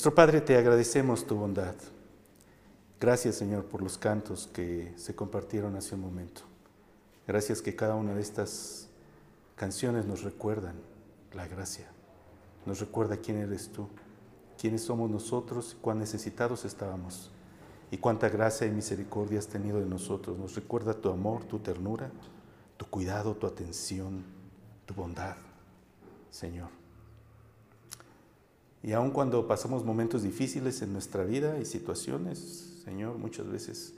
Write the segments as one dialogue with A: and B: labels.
A: Nuestro Padre, te agradecemos tu bondad. Gracias, Señor, por los cantos que se compartieron hace un momento. Gracias que cada una de estas canciones nos recuerdan la gracia, nos recuerda quién eres tú, quiénes somos nosotros, cuán necesitados estábamos y cuánta gracia y misericordia has tenido de nosotros. Nos recuerda tu amor, tu ternura, tu cuidado, tu atención, tu bondad, Señor. Y aun cuando pasamos momentos difíciles en nuestra vida y situaciones, Señor, muchas veces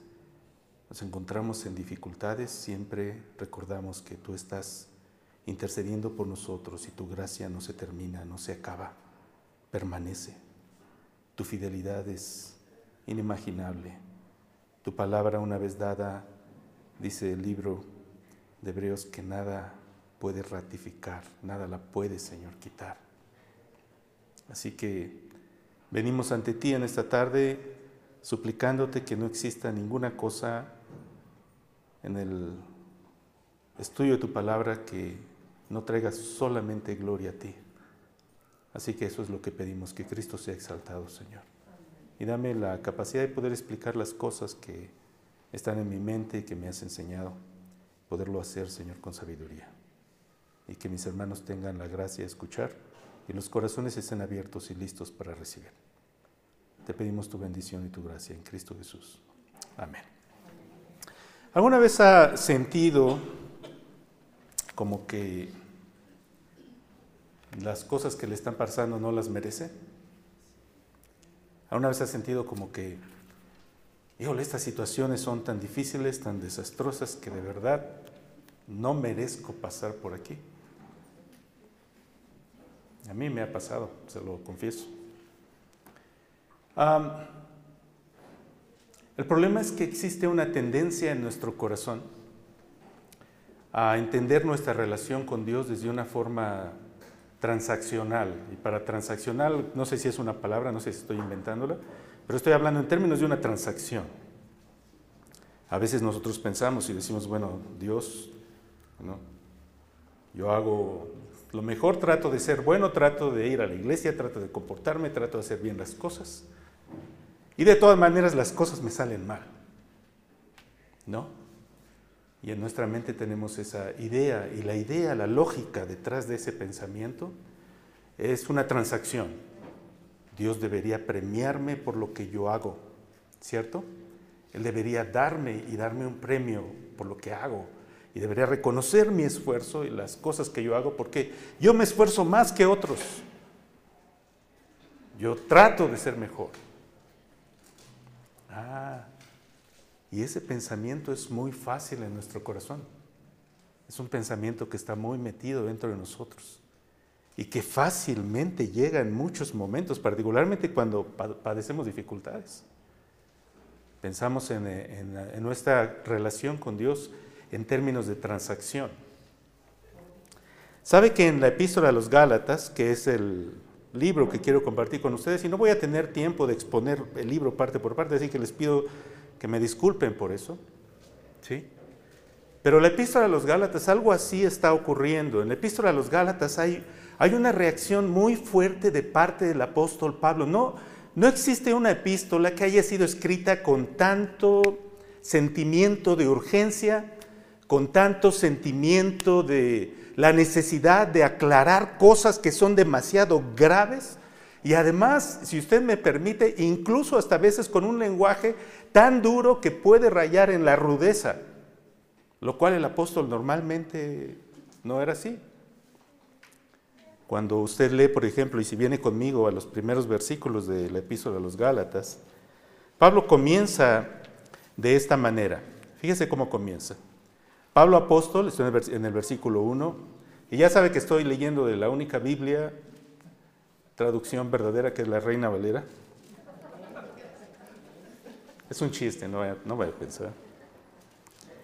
A: nos encontramos en dificultades, siempre recordamos que tú estás intercediendo por nosotros y tu gracia no se termina, no se acaba, permanece. Tu fidelidad es inimaginable. Tu palabra una vez dada, dice el libro de Hebreos, que nada puede ratificar, nada la puede, Señor, quitar. Así que venimos ante ti en esta tarde suplicándote que no exista ninguna cosa en el estudio de tu palabra que no traiga solamente gloria a ti. Así que eso es lo que pedimos, que Cristo sea exaltado, Señor. Y dame la capacidad de poder explicar las cosas que están en mi mente y que me has enseñado, poderlo hacer, Señor, con sabiduría. Y que mis hermanos tengan la gracia de escuchar y los corazones estén abiertos y listos para recibir. Te pedimos tu bendición y tu gracia en Cristo Jesús. Amén. ¿Alguna vez ha sentido como que las cosas que le están pasando no las merece? ¿Alguna vez ha sentido como que, híjole, estas situaciones son tan difíciles, tan desastrosas, que de verdad no merezco pasar por aquí? A mí me ha pasado, se lo confieso. el problema es que existe una tendencia en nuestro corazón a entender nuestra relación con Dios desde una forma transaccional. Y para transaccional, no sé si es una palabra, no sé si estoy inventándola, pero estoy hablando en términos de una transacción. A veces nosotros pensamos y decimos, bueno, Dios, yo hago lo mejor trato de ser bueno, trato de ir a la iglesia, trato de comportarme, trato de hacer bien las cosas. Y de todas maneras las cosas me salen mal. ¿No? Y en nuestra mente tenemos esa idea y la idea, la lógica detrás de ese pensamiento es una transacción. Dios debería premiarme por lo que yo hago, ¿cierto? Él debería darme y darme un premio por lo que hago y debería reconocer mi esfuerzo y las cosas que yo hago porque yo me esfuerzo más que otros. Yo trato de ser mejor. Ah, y ese pensamiento es muy fácil en nuestro corazón. Es un pensamiento que está muy metido dentro de nosotros y que fácilmente llega en muchos momentos, particularmente cuando padecemos dificultades. Pensamos en, en nuestra relación con Dios en términos de transacción. Sabe que en la epístola a los Gálatas, que es el libro que quiero compartir con ustedes, y no voy a tener tiempo de exponer el libro parte por parte, así que les pido que me disculpen por eso. ¿sí? Pero la epístola a los Gálatas, algo así está ocurriendo. En la epístola a los Gálatas hay, hay una reacción muy fuerte de parte del apóstol Pablo. No, no existe una epístola que haya sido escrita con tanto sentimiento de urgencia, con tanto sentimiento de la necesidad de aclarar cosas que son demasiado graves y además, si usted me permite, incluso hasta veces con un lenguaje tan duro que puede rayar en la rudeza, lo cual el apóstol normalmente no era así. Cuando usted lee, por ejemplo, y si viene conmigo a los primeros versículos de la epístola de los Gálatas, Pablo comienza de esta manera. Fíjese cómo comienza. Pablo apóstol, estoy en el versículo 1, y ya sabe que estoy leyendo de la única Biblia, traducción verdadera, que es la Reina Valera. Es un chiste, no vaya, a pensar.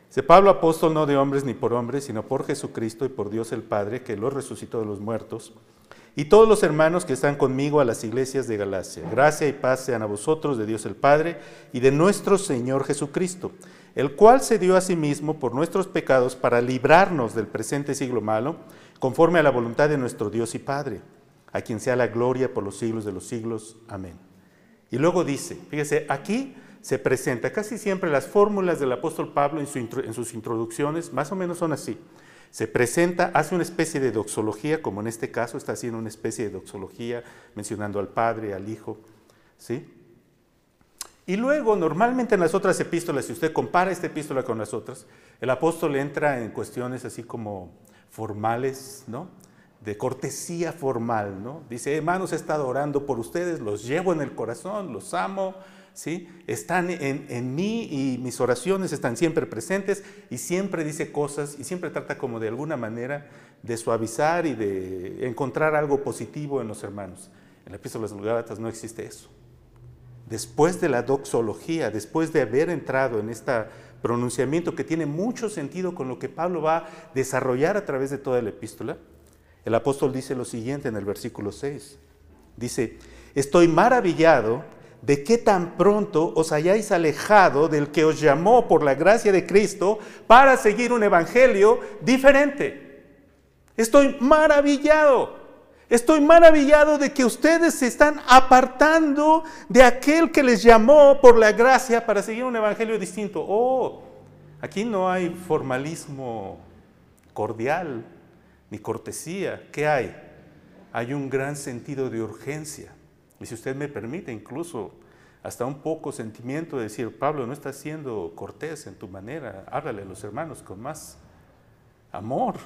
A: Dice Pablo apóstol no de hombres ni por hombres, sino por Jesucristo y por Dios el Padre, que lo resucitó de los muertos, y todos los hermanos que están conmigo a las iglesias de Galacia. Gracia y paz sean a vosotros de Dios el Padre y de nuestro Señor Jesucristo el cual se dio a sí mismo por nuestros pecados para librarnos del presente siglo malo, conforme a la voluntad de nuestro Dios y Padre, a quien sea la gloria por los siglos de los siglos. Amén. Y luego dice, fíjese, aquí se presenta casi siempre las fórmulas del apóstol Pablo en, sus introducciones, más o menos son así. Se presenta, hace una especie de doxología, como en este caso está haciendo una especie de doxología, mencionando al Padre, al Hijo, ¿sí? Y luego, normalmente en las otras epístolas, si usted compara esta epístola con las otras, el apóstol entra en cuestiones así como formales, ¿no? de cortesía formal, ¿no? Dice, hermanos, he estado orando por ustedes, los llevo en el corazón, los amo, Están en, en, mí y mis oraciones están siempre presentes y siempre dice cosas y siempre trata como de alguna manera de suavizar y de encontrar algo positivo en los hermanos. En la epístola de los Gálatas no existe eso. Después de la doxología, después de haber entrado en este pronunciamiento que tiene mucho sentido con lo que Pablo va a desarrollar a través de toda la epístola, el apóstol dice lo siguiente en el versículo 6. Dice, estoy maravillado de que tan pronto os hayáis alejado del que os llamó por la gracia de Cristo para seguir un evangelio diferente. Estoy maravillado. Estoy maravillado de que ustedes se están apartando de aquel que les llamó por la gracia para seguir un evangelio distinto. Oh, aquí no hay formalismo cordial, ni cortesía. ¿Qué hay? Hay un gran sentido de urgencia. Y si usted me permite, incluso hasta un poco sentimiento de decir, Pablo, no estás siendo cortés en tu manera, háblale a los hermanos con más amor,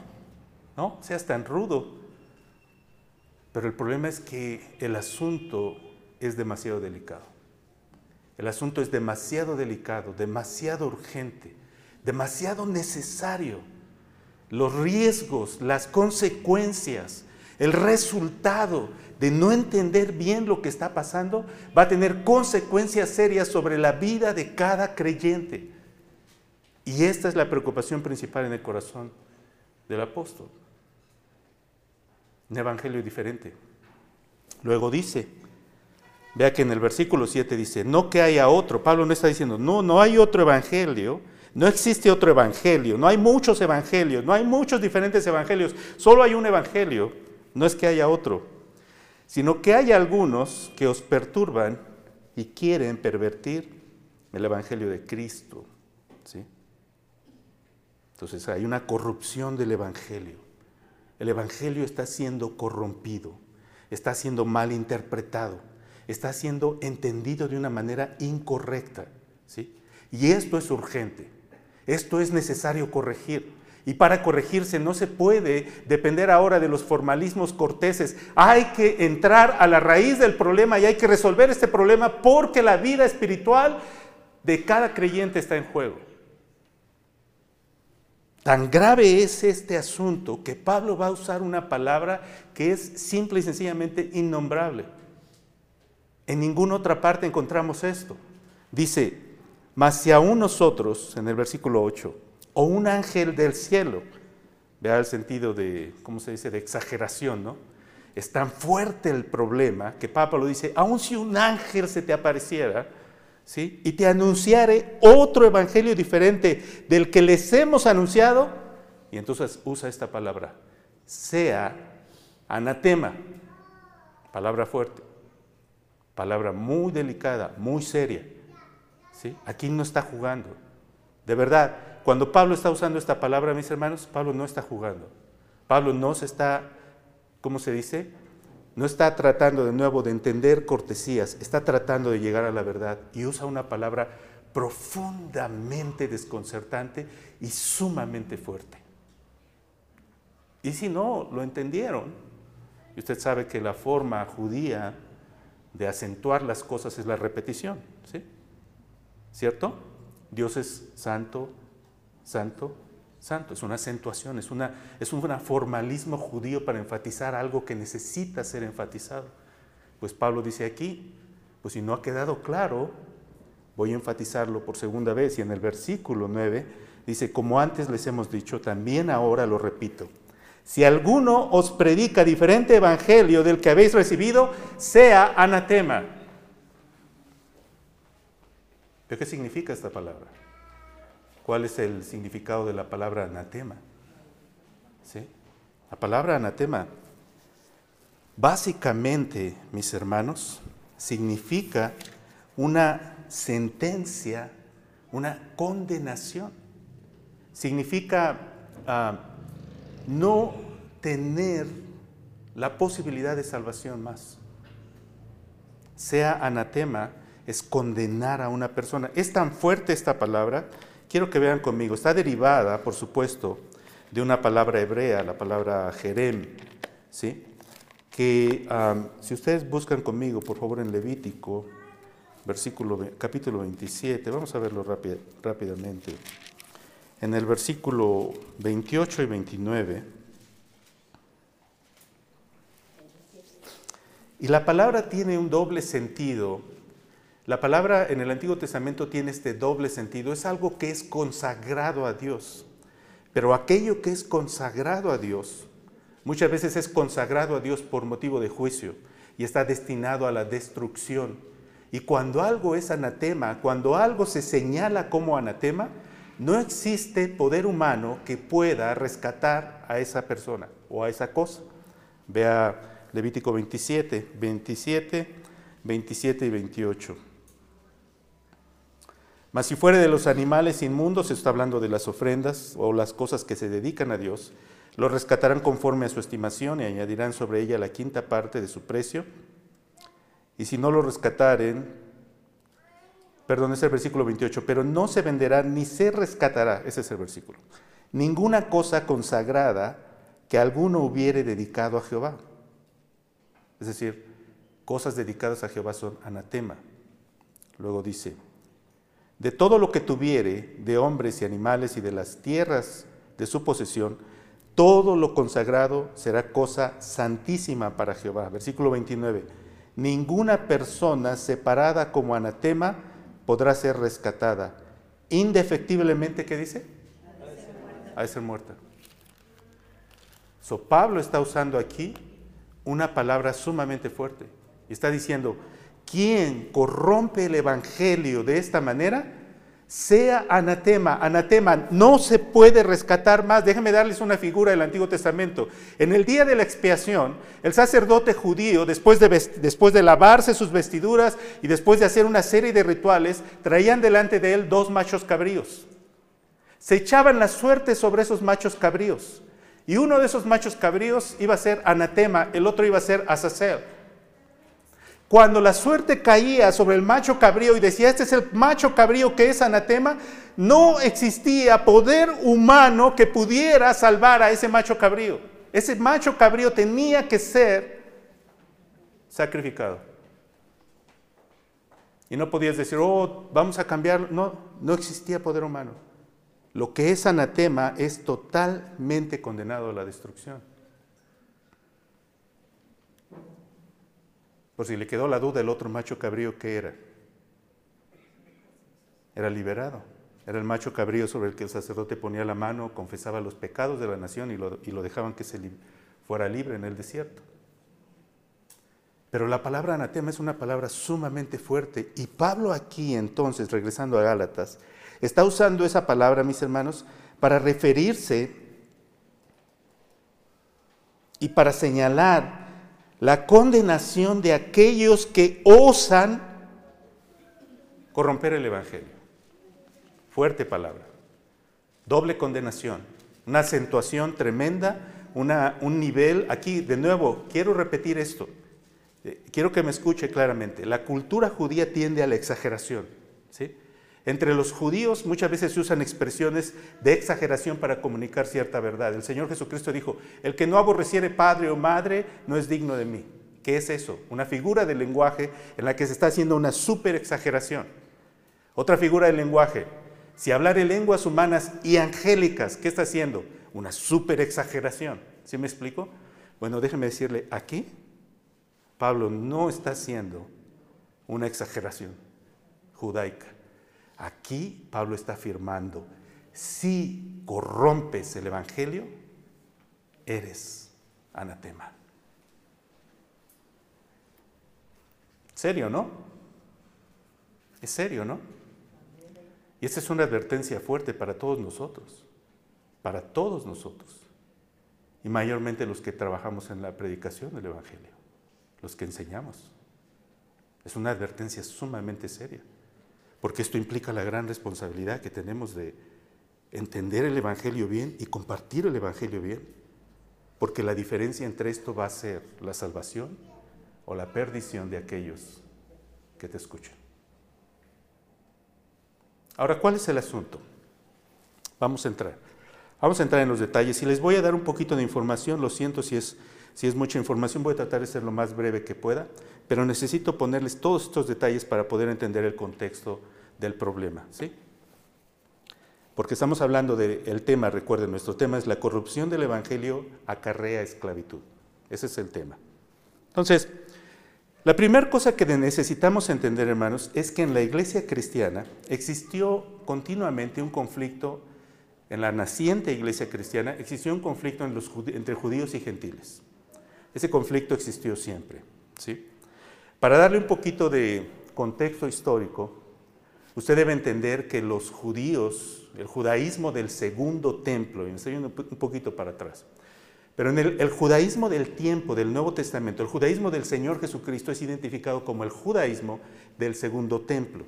A: ¿no? Seas tan rudo. Pero el problema es que el asunto es demasiado delicado. El asunto es demasiado delicado, demasiado urgente, demasiado necesario los riesgos, las consecuencias, el resultado de no entender bien lo que está pasando va a tener consecuencias serias sobre la vida de cada creyente. Y esta es la preocupación principal en el corazón del apóstol. Un evangelio diferente. Luego dice, vea que en el versículo 7 dice, no que haya otro. Pablo no está diciendo, no, no hay otro evangelio no existe otro evangelio, no hay muchos evangelios, no hay muchos diferentes evangelios, solo hay un evangelio, no es que haya otro, sino que hay algunos que os perturban y quieren pervertir el evangelio de Cristo. ¿sí? Entonces hay una corrupción del evangelio. El evangelio está siendo corrompido, está siendo mal interpretado, está siendo entendido de una manera incorrecta. ¿sí? Y esto es urgente. Esto es necesario corregir. Y para corregirse no se puede depender ahora de los formalismos corteses. Hay que entrar a la raíz del problema y hay que resolver este problema porque la vida espiritual de cada creyente está en juego. Tan grave es este asunto que Pablo va a usar una palabra que es simple y sencillamente innombrable. En ninguna otra parte encontramos esto. Dice, mas si aún nosotros, en el versículo 8, o un ángel del cielo, vea el sentido de, ¿cómo se dice?, de exageración, ¿no? Es tan fuerte el problema que Papa lo dice, aun si un ángel se te apareciera, ¿sí? Y te anunciare otro evangelio diferente del que les hemos anunciado, y entonces usa esta palabra, sea anatema, palabra fuerte, palabra muy delicada, muy seria. Aquí no está jugando. De verdad, cuando Pablo está usando esta palabra, mis hermanos, Pablo no está jugando. Pablo no se está, ¿cómo se dice? No está tratando de nuevo de entender cortesías, está tratando de llegar a la verdad y usa una palabra profundamente desconcertante y sumamente fuerte. Y si no lo entendieron, y usted sabe que la forma judía de acentuar las cosas es la repetición, ¿sí? ¿Cierto? Dios es santo, santo, santo. Es una acentuación, es, una, es un formalismo judío para enfatizar algo que necesita ser enfatizado. Pues Pablo dice aquí, pues si no ha quedado claro, voy a enfatizarlo por segunda vez. Y en el versículo 9 dice, como antes les hemos dicho, también ahora lo repito. Si alguno os predica diferente evangelio del que habéis recibido, sea anatema. qué significa esta palabra? ¿Cuál es el significado de la palabra anatema? ¿Sí? La palabra anatema Básicamente, mis hermanos, significa una sentencia, una condenación. Significa ah, no tener la posibilidad de salvación más. Sea anatema es condenar a una persona. Es tan fuerte esta palabra, quiero que vean conmigo, está derivada, por supuesto, de una palabra hebrea, la palabra jerem, ¿sí? que si ustedes buscan conmigo, por favor, en Levítico, versículo, capítulo 27, vamos a verlo rápidamente. En el versículo 28 y 29, y la palabra tiene un doble sentido. La palabra en el Antiguo Testamento tiene este doble sentido. Es algo que es consagrado a Dios. Pero aquello que es consagrado a Dios Muchas veces es consagrado a Dios por motivo de juicio y está destinado a la destrucción. Y cuando algo es anatema, cuando algo se señala como anatema, no existe poder humano que pueda rescatar a esa persona o a esa cosa. Vea Levítico 27, 27, 27 y 28. Mas si fuere de los animales inmundos, se está hablando de las ofrendas o las cosas que se dedican a Dios, lo rescatarán conforme a su estimación y añadirán sobre ella la quinta parte de su precio. Y si no lo rescataren, perdón, es el versículo 28, pero no se venderá ni se rescatará, ese es el versículo, ninguna cosa consagrada que alguno hubiere dedicado a Jehová. Es decir, cosas dedicadas a Jehová son anatema. Luego dice, de todo lo que tuviere de hombres y animales y de las tierras de su posesión, todo lo consagrado será cosa santísima para Jehová. Versículo 29. Ninguna persona separada como anatema podrá ser rescatada. Indefectiblemente, ¿qué dice? De ser muerta. So, Pablo está usando aquí una palabra sumamente fuerte. Está diciendo, ¿quién corrompe el Evangelio de esta manera? sea anatema. Anatema no se puede rescatar más. Déjenme darles una figura del Antiguo Testamento. En el día de la expiación, el sacerdote judío, después de, después de lavarse sus vestiduras y después de hacer una serie de rituales, traían delante de él dos machos cabríos. Se echaban la suerte sobre esos machos cabríos. Y uno de esos machos cabríos iba a ser anatema, el otro iba a ser azazel. Cuando la suerte caía sobre el macho cabrío y decía, este es el macho cabrío que es anatema, no existía poder humano que pudiera salvar a ese macho cabrío. Ese macho cabrío tenía que ser sacrificado. Y no podías decir, oh, vamos a cambiarlo. No, no existía poder humano. Lo que es anatema es totalmente condenado a la destrucción. Por si le quedó la duda, el otro macho cabrío, ¿qué era? Era liberado. Era el macho cabrío sobre el que el sacerdote ponía la mano, confesaba los pecados de la nación y lo, y lo dejaban que se fuera libre en el desierto. Pero la palabra anatema es una palabra sumamente fuerte. Y Pablo aquí entonces, regresando a Gálatas, está usando esa palabra, mis hermanos, para referirse y para señalar la condenación de aquellos que osan corromper el Evangelio. Fuerte palabra. Doble condenación. Una acentuación tremenda, una, un nivel. Aquí, de nuevo, quiero repetir esto. Eh, quiero que me escuche claramente. La cultura judía tiende a la exageración. ¿sí? Entre los judíos muchas veces se usan expresiones de exageración para comunicar cierta verdad. El Señor Jesucristo dijo, el que no aborreciere padre o madre no es digno de mí. ¿Qué es eso? Una figura del lenguaje en la que se está haciendo una super exageración. Otra figura del lenguaje, si hablar en lenguas humanas y angélicas, ¿qué está haciendo? Una super exageración. ¿Sí me explico? Bueno, déjeme decirle, aquí Pablo no está haciendo una exageración judaica. Aquí Pablo está afirmando, si corrompes el Evangelio, eres anatema. Serio, ¿no? Es serio, ¿no? Y esta es una advertencia fuerte para todos nosotros, para todos nosotros, y mayormente los que trabajamos en la predicación del Evangelio. los que enseñamos. Es una advertencia sumamente seria, porque esto implica la gran responsabilidad que tenemos de entender el Evangelio bien y compartir el Evangelio bien, porque la diferencia entre esto va a ser la salvación o la perdición de aquellos que te escuchan. Ahora, ¿cuál es el asunto? Vamos a entrar. Vamos a entrar en los detalles y les voy a dar un poquito de información, lo siento si es, si es mucha información, voy a tratar de ser lo más breve que pueda, pero necesito ponerles todos estos detalles para poder entender el contexto del problema, ¿sí? Porque estamos hablando del tema, recuerden, nuestro tema es la corrupción del Evangelio acarrea esclavitud. Ese es el tema. Entonces, la primera cosa que necesitamos entender, hermanos, es que en la iglesia cristiana existió continuamente un conflicto, en la naciente iglesia cristiana existió un conflicto entre judíos y gentiles. Ese conflicto existió siempre. ¿sí? Para darle un poquito de contexto histórico, usted debe entender que los judíos, el judaísmo del segundo templo, y me estoy un poquito para atrás, pero en el, judaísmo del tiempo del Nuevo Testamento, el judaísmo del Señor Jesucristo es identificado como el judaísmo del segundo templo.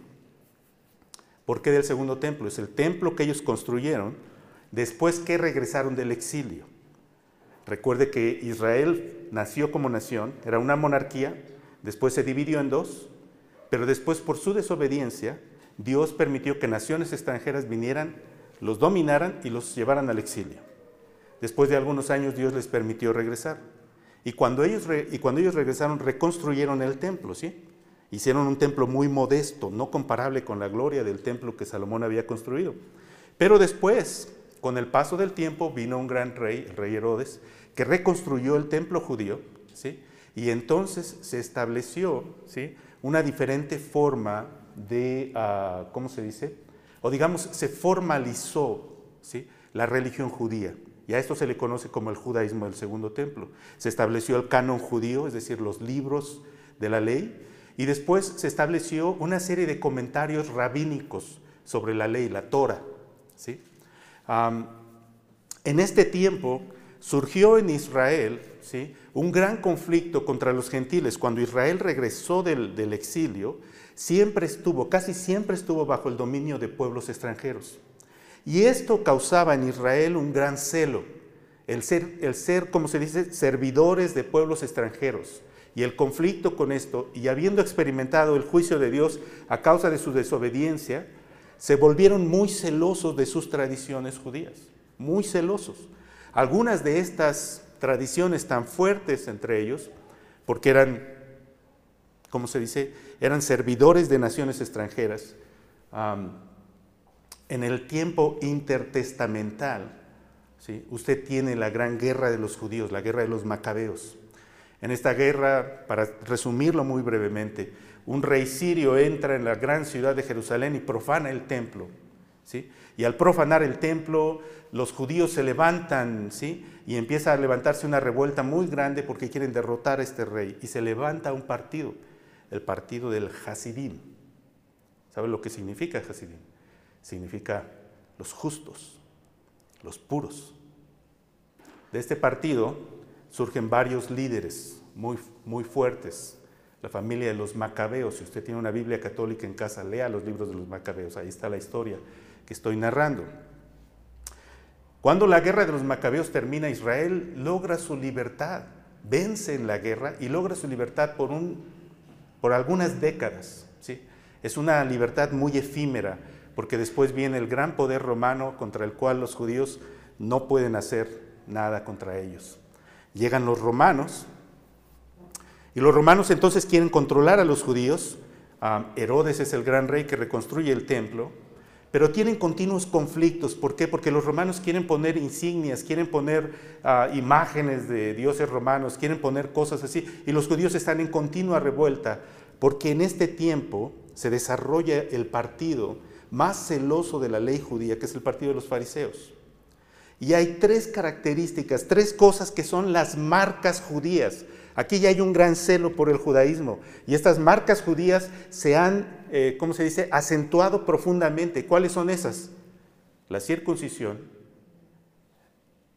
A: ¿Por qué del segundo templo? Es el templo que ellos construyeron después que regresaron del exilio. Recuerde que Israel nació como nación, era una monarquía, después se dividió en dos, pero después por su desobediencia, Dios permitió que naciones extranjeras vinieran, los dominaran y los llevaran al exilio. Después de algunos años Dios les permitió regresar. Y cuando ellos, y cuando ellos regresaron, reconstruyeron el templo, ¿sí? Hicieron un templo muy modesto, no comparable con la gloria del templo que Salomón había construido. Pero después, con el paso del tiempo, vino un gran rey, el rey Herodes, que reconstruyó el templo judío, ¿sí? Y entonces se estableció, ¿sí? Una diferente forma de, ah, ¿cómo se dice? O digamos, se formalizó, ¿sí? La religión judía. Y a esto se le conoce como el judaísmo del segundo templo. Se estableció el canon judío, es decir, los libros de la ley, y después se estableció una serie de comentarios rabínicos sobre la ley, la Torah. ¿sí? En este tiempo surgió en Israel ¿sí? un gran conflicto contra los gentiles. Cuando Israel regresó del, exilio, siempre estuvo, casi siempre estuvo bajo el dominio de pueblos extranjeros. Y esto causaba en Israel un gran celo, el ser, como se dice, servidores de pueblos extranjeros. Y el conflicto con esto, y habiendo experimentado el juicio de Dios a causa de su desobediencia, se volvieron muy celosos de sus tradiciones judías, muy celosos. Algunas de estas tradiciones tan fuertes entre ellos, porque eran, como se dice, eran servidores de naciones extranjeras, en el tiempo intertestamental, ¿sí? usted tiene la gran guerra de los judíos, la guerra de los macabeos. En esta guerra, para resumirlo muy brevemente, un rey sirio entra en la gran ciudad de Jerusalén y profana el templo. ¿sí? Y al profanar el templo, los judíos se levantan ¿sí? y empieza a levantarse una revuelta muy grande porque quieren derrotar a este rey. Y se levanta un partido, el partido del Hasidim. ¿Sabe lo que significa Hasidim? significa los justos, los puros. De este partido surgen varios líderes muy, muy fuertes. La familia de los macabeos, si usted tiene una Biblia católica en casa, lea los libros de los macabeos, ahí está la historia que estoy narrando. Cuando la guerra de los macabeos termina, Israel logra su libertad, vence en la guerra y logra su libertad por, un, por algunas décadas. ¿sí? Es una libertad muy efímera, porque después viene el gran poder romano contra el cual los judíos no pueden hacer nada contra ellos. Llegan los romanos y los romanos entonces quieren controlar a los judíos. Herodes es el gran rey que reconstruye el templo, pero tienen continuos conflictos. ¿Por qué? Porque los romanos quieren poner insignias, quieren poner ah, imágenes de dioses romanos, quieren poner cosas así, y los judíos están en continua revuelta, porque en este tiempo se desarrolla el partido más celoso de la ley judía, que es el partido de los fariseos. Y hay tres características, tres cosas que son las marcas judías. Aquí ya hay un gran celo por el judaísmo. Y estas marcas judías se han, eh, ¿cómo se dice?, acentuado profundamente. ¿Cuáles son esas? La circuncisión,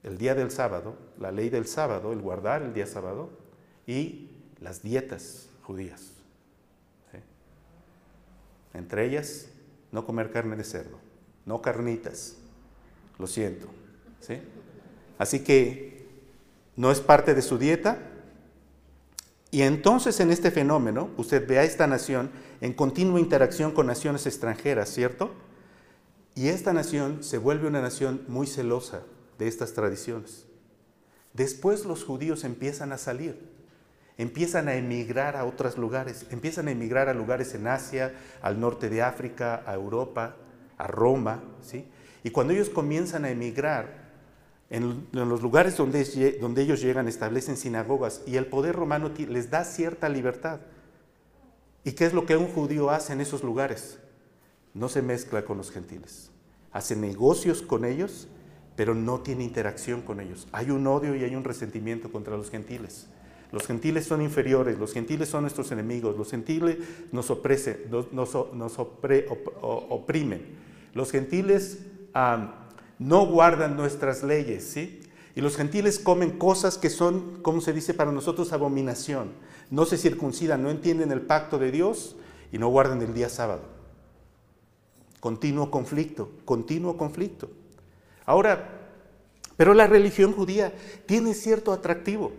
A: el día del sábado, la ley del sábado, el guardar el día sábado, y las dietas judías. Entre ellas, no comer carne de cerdo, no carnitas, lo siento. ¿sí? Así que no es parte de su dieta. Y entonces en este fenómeno, usted ve a esta nación en continua interacción con naciones extranjeras, ¿cierto? Y esta nación se vuelve una nación muy celosa de estas tradiciones. Después los judíos empiezan a salir, empiezan a emigrar a otros lugares, empiezan a emigrar a lugares en Asia, al norte de África, a Europa, a Roma, ¿sí? Y cuando ellos comienzan a emigrar, en, los lugares donde, donde ellos llegan establecen sinagogas y el poder romano les da cierta libertad. ¿Y qué es lo que un judío hace en esos lugares? no se mezcla con los gentiles. Hace negocios con ellos, pero no tiene interacción con ellos. Hay un odio y hay un resentimiento contra los gentiles. Los gentiles son inferiores, los gentiles son nuestros enemigos, los gentiles nos, nos, oprimen. Los gentiles no guardan nuestras leyes, ¿sí? Y los gentiles comen cosas que son, como se dice para nosotros, abominación. No se circuncidan, no entienden el pacto de Dios y no guardan el día sábado. Continuo conflicto, continuo conflicto. Ahora, pero la religión judía tiene cierto atractivo.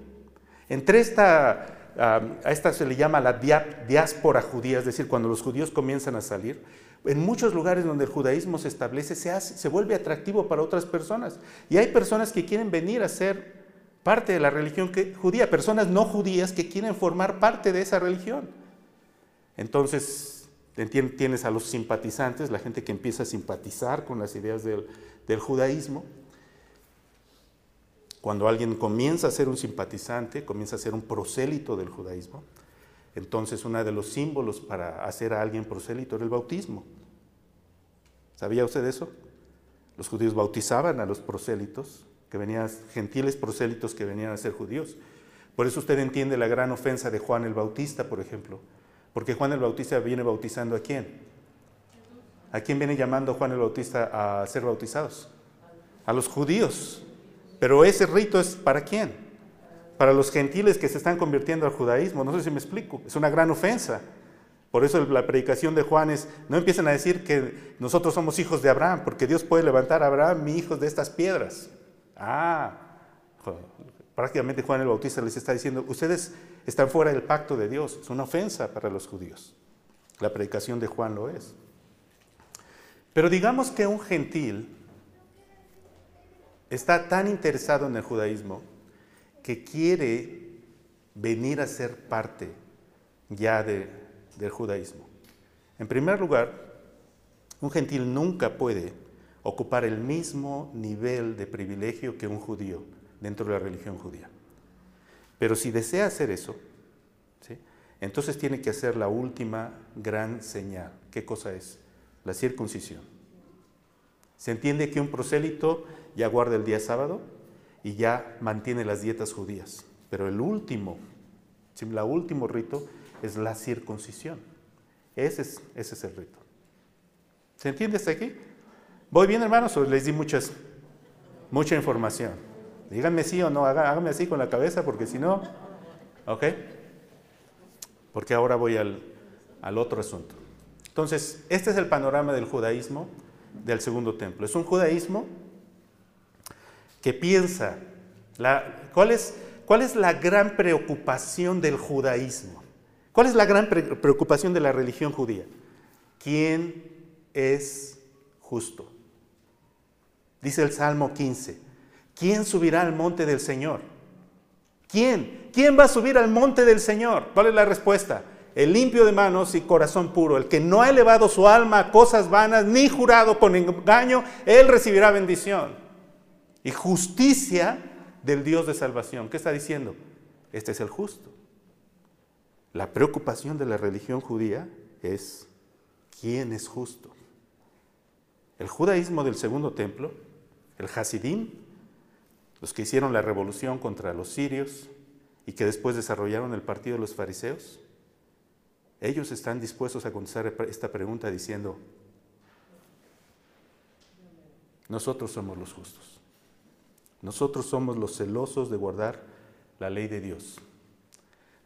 A: Entre esta, a esta se le llama la diáspora judía, es decir, cuando los judíos comienzan a salir, en muchos lugares donde el judaísmo se establece, se, hace, se vuelve atractivo para otras personas. Y hay personas que quieren venir a ser parte de la religión judía, personas no judías que quieren formar parte de esa religión. Entonces, Tienes a los simpatizantes, la gente que empieza a simpatizar con las ideas del, judaísmo. Cuando alguien comienza a ser un simpatizante, comienza a ser un prosélito del judaísmo, entonces uno de los símbolos para hacer a alguien prosélito era el bautismo. ¿Sabía usted eso? Los judíos bautizaban a los prosélitos, que venían, gentiles prosélitos que venían a ser judíos. Por eso usted entiende la gran ofensa de Juan el Bautista, por ejemplo, porque Juan el Bautista viene bautizando a quién? ¿A quién viene llamando Juan el Bautista a ser bautizados? A los judíos. Pero ese rito es para quién? Para los gentiles que se están convirtiendo al judaísmo. No sé si me explico. Es una gran ofensa. Por eso la predicación de Juan es, no empiecen a decir que nosotros somos hijos de Abraham, porque Dios puede levantar a Abraham, mi hijo, de estas piedras. Ah, prácticamente Juan el Bautista les está diciendo, ustedes están fuera del pacto de Dios, es una ofensa para los judíos. La predicación de Juan lo es. Pero digamos que un gentil está tan interesado en el judaísmo que quiere venir a ser parte ya del judaísmo. En primer lugar, un gentil nunca puede ocupar el mismo nivel de privilegio que un judío dentro de la religión judía. Pero si desea hacer eso, entonces tiene que hacer la última gran señal. ¿Qué cosa es? La circuncisión. Se entiende que un prosélito ya guarda el día sábado y ya mantiene las dietas judías. Pero el último, el último rito es la circuncisión. Ese es, el rito. ¿Se entiende hasta aquí? ¿Voy bien, hermanos? ¿O les di muchas, mucha información? Díganme sí o no, háganme así con la cabeza porque si no, ¿ok? Porque ahora voy al, otro asunto. Entonces, este es el panorama del judaísmo del segundo templo. Es un judaísmo que piensa, ¿cuál, es, ¿cuál es la gran preocupación del judaísmo? ¿Cuál es la gran preocupación de la religión judía? ¿Quién es justo? Dice el Salmo 15, ¿quién subirá al monte del Señor? ¿Quién? ¿Quién va a subir al monte del Señor? ¿Cuál es la respuesta? El limpio de manos y corazón puro, el que no ha elevado su alma a cosas vanas ni jurado con engaño, él recibirá bendición. Y justicia del Dios de salvación. ¿Qué está diciendo? Este es el justo. La preocupación de la religión judía es quién es justo. El judaísmo del segundo templo, el Hasidim, los que hicieron la revolución contra los sirios y que después desarrollaron el partido de los fariseos, ellos están dispuestos a contestar esta pregunta diciendo, nosotros somos los justos, nosotros somos los celosos de guardar la ley de Dios,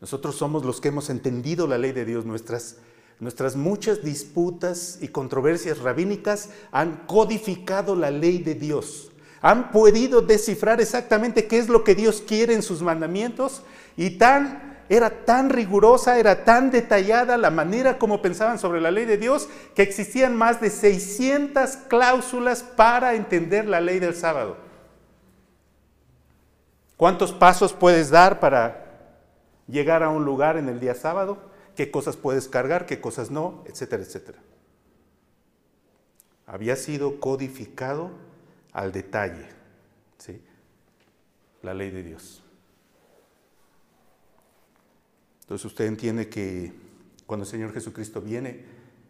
A: Nosotros somos los que hemos entendido la ley de Dios. Nuestras, nuestras muchas disputas y controversias rabínicas han codificado la ley de Dios. Han podido descifrar exactamente qué es lo que Dios quiere en sus mandamientos y tan era tan rigurosa, era tan detallada la manera como pensaban sobre la ley de Dios, que existían más de 600 cláusulas para entender la ley del sábado. ¿Cuántos pasos puedes dar para llegar a un lugar en el día sábado? ¿Qué cosas puedes cargar? ¿Qué cosas no? Etcétera, etcétera. Había sido codificado al detalle, ¿sí? La ley de Dios. Entonces usted entiende que cuando el Señor Jesucristo viene,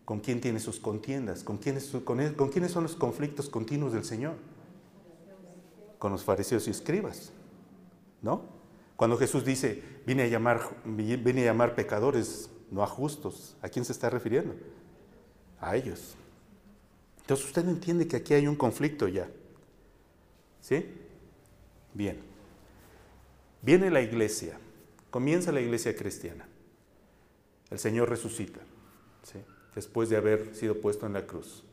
A: ¿con quién tiene sus contiendas? ¿Con quiénes, con, quiénes son los conflictos continuos del Señor? Con los fariseos y escribas, ¿no? Cuando Jesús dice, vine a llamar, a llamar pecadores, no a justos, ¿a quién se está refiriendo? A ellos. Entonces usted entiende que aquí hay un conflicto ya. ¿Sí? Bien. Viene la iglesia. Comienza la iglesia cristiana. El Señor resucita, después de haber sido puesto en la cruz.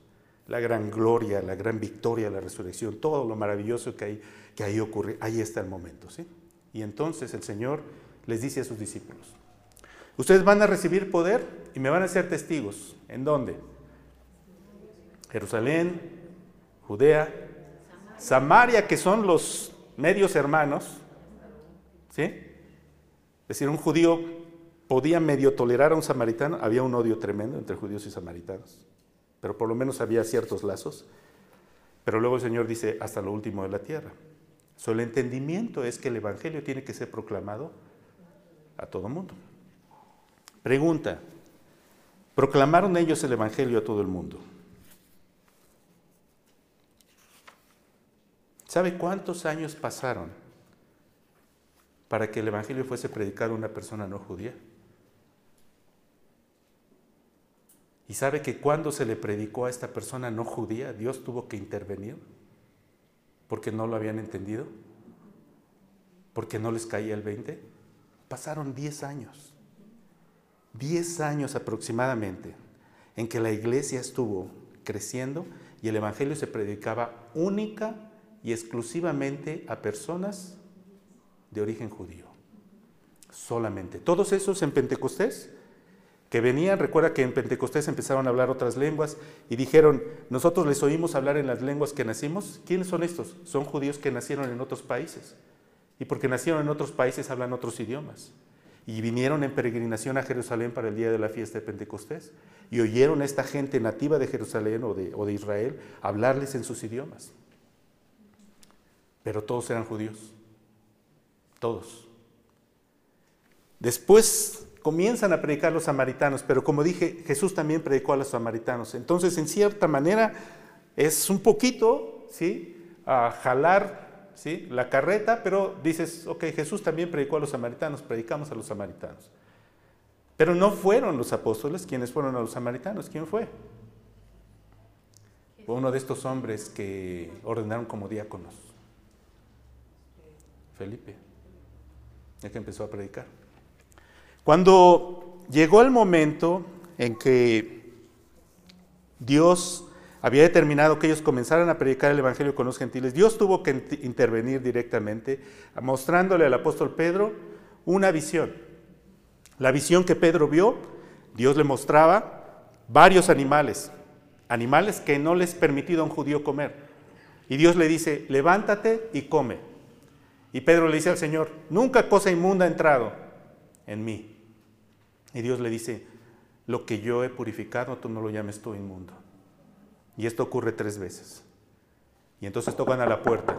A: La gran gloria, la gran victoria, la resurrección, todo lo maravilloso que, hay, que ahí ocurre, ahí está el momento. ¿sí? Y entonces el Señor les dice a sus discípulos, ustedes van a recibir poder y me van a ser testigos. ¿En dónde? Jerusalén, Judea, Samaria, que son los medios hermanos, ¿sí? Es decir, un judío podía medio tolerar a un samaritano, había un odio tremendo entre judíos y samaritanos, pero por lo menos había ciertos lazos. Pero luego el Señor dice, hasta lo último de la tierra. So, el entendimiento es que el Evangelio tiene que ser proclamado a todo mundo. Pregunta, ¿proclamaron ellos el Evangelio a todo el mundo? ¿Sabe cuántos años pasaron para que el Evangelio fuese predicado a una persona no judía. Y sabe que cuando se le predicó a esta persona no judía, Dios tuvo que intervenir porque no lo habían entendido, porque no les caía el 20. Pasaron 10 años, 10 años aproximadamente, en que la iglesia estuvo creciendo y el Evangelio se predicaba única y exclusivamente a personas de origen judío. Solamente. Todos esos en Pentecostés que venían, recuerda que en Pentecostés empezaron a hablar otras lenguas y dijeron, nosotros les oímos hablar en las lenguas que nacimos. ¿Quiénes son estos? Son judíos que nacieron en otros países. Y porque nacieron en otros países hablan otros idiomas. Y vinieron en peregrinación a Jerusalén para el día de la fiesta de Pentecostés. Y oyeron a esta gente nativa de Jerusalén o de, o de Israel hablarles en sus idiomas. Pero todos eran judíos todos. Después comienzan a predicar los samaritanos, pero como dije, Jesús también predicó a los samaritanos. Entonces, en cierta manera, es un poquito, ¿sí? A jalar, ¿sí? La carreta, pero dices, ok, Jesús también predicó a los samaritanos, predicamos a los samaritanos. Pero no fueron los apóstoles quienes fueron a los samaritanos. ¿Quién fue? Fue uno de estos hombres que ordenaron como diáconos. Felipe ya que empezó a predicar. Cuando llegó el momento en que Dios había determinado que ellos comenzaran a predicar el Evangelio con los gentiles, Dios tuvo que intervenir directamente, mostrándole al apóstol Pedro una visión. La visión que Pedro vio, Dios le mostraba varios animales, animales que no les permitido a un judío comer. Y Dios le dice, levántate y come. Y Pedro le dice al Señor, nunca cosa inmunda ha entrado en mí. Y Dios le dice, lo que yo he purificado, tú no lo llames tú inmundo. Y esto ocurre tres veces. Y entonces tocan a la puerta.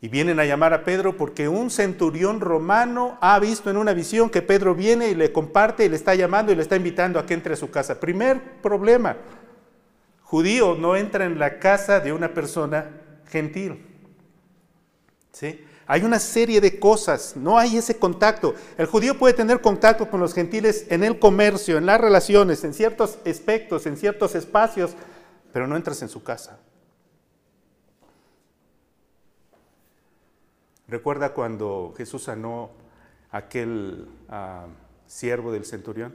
A: Y vienen a llamar a Pedro porque un centurión romano ha visto en una visión que Pedro viene y le comparte y le está llamando y le está invitando a que entre a su casa. Primer problema, judío no entra en la casa de una persona gentil. ¿Sí? Hay una serie de cosas, no hay ese contacto. El judío puede tener contacto con los gentiles en el comercio, en las relaciones, en ciertos aspectos, en ciertos espacios, pero no entras en su casa. Recuerda cuando Jesús sanó aquel ah, siervo del centurión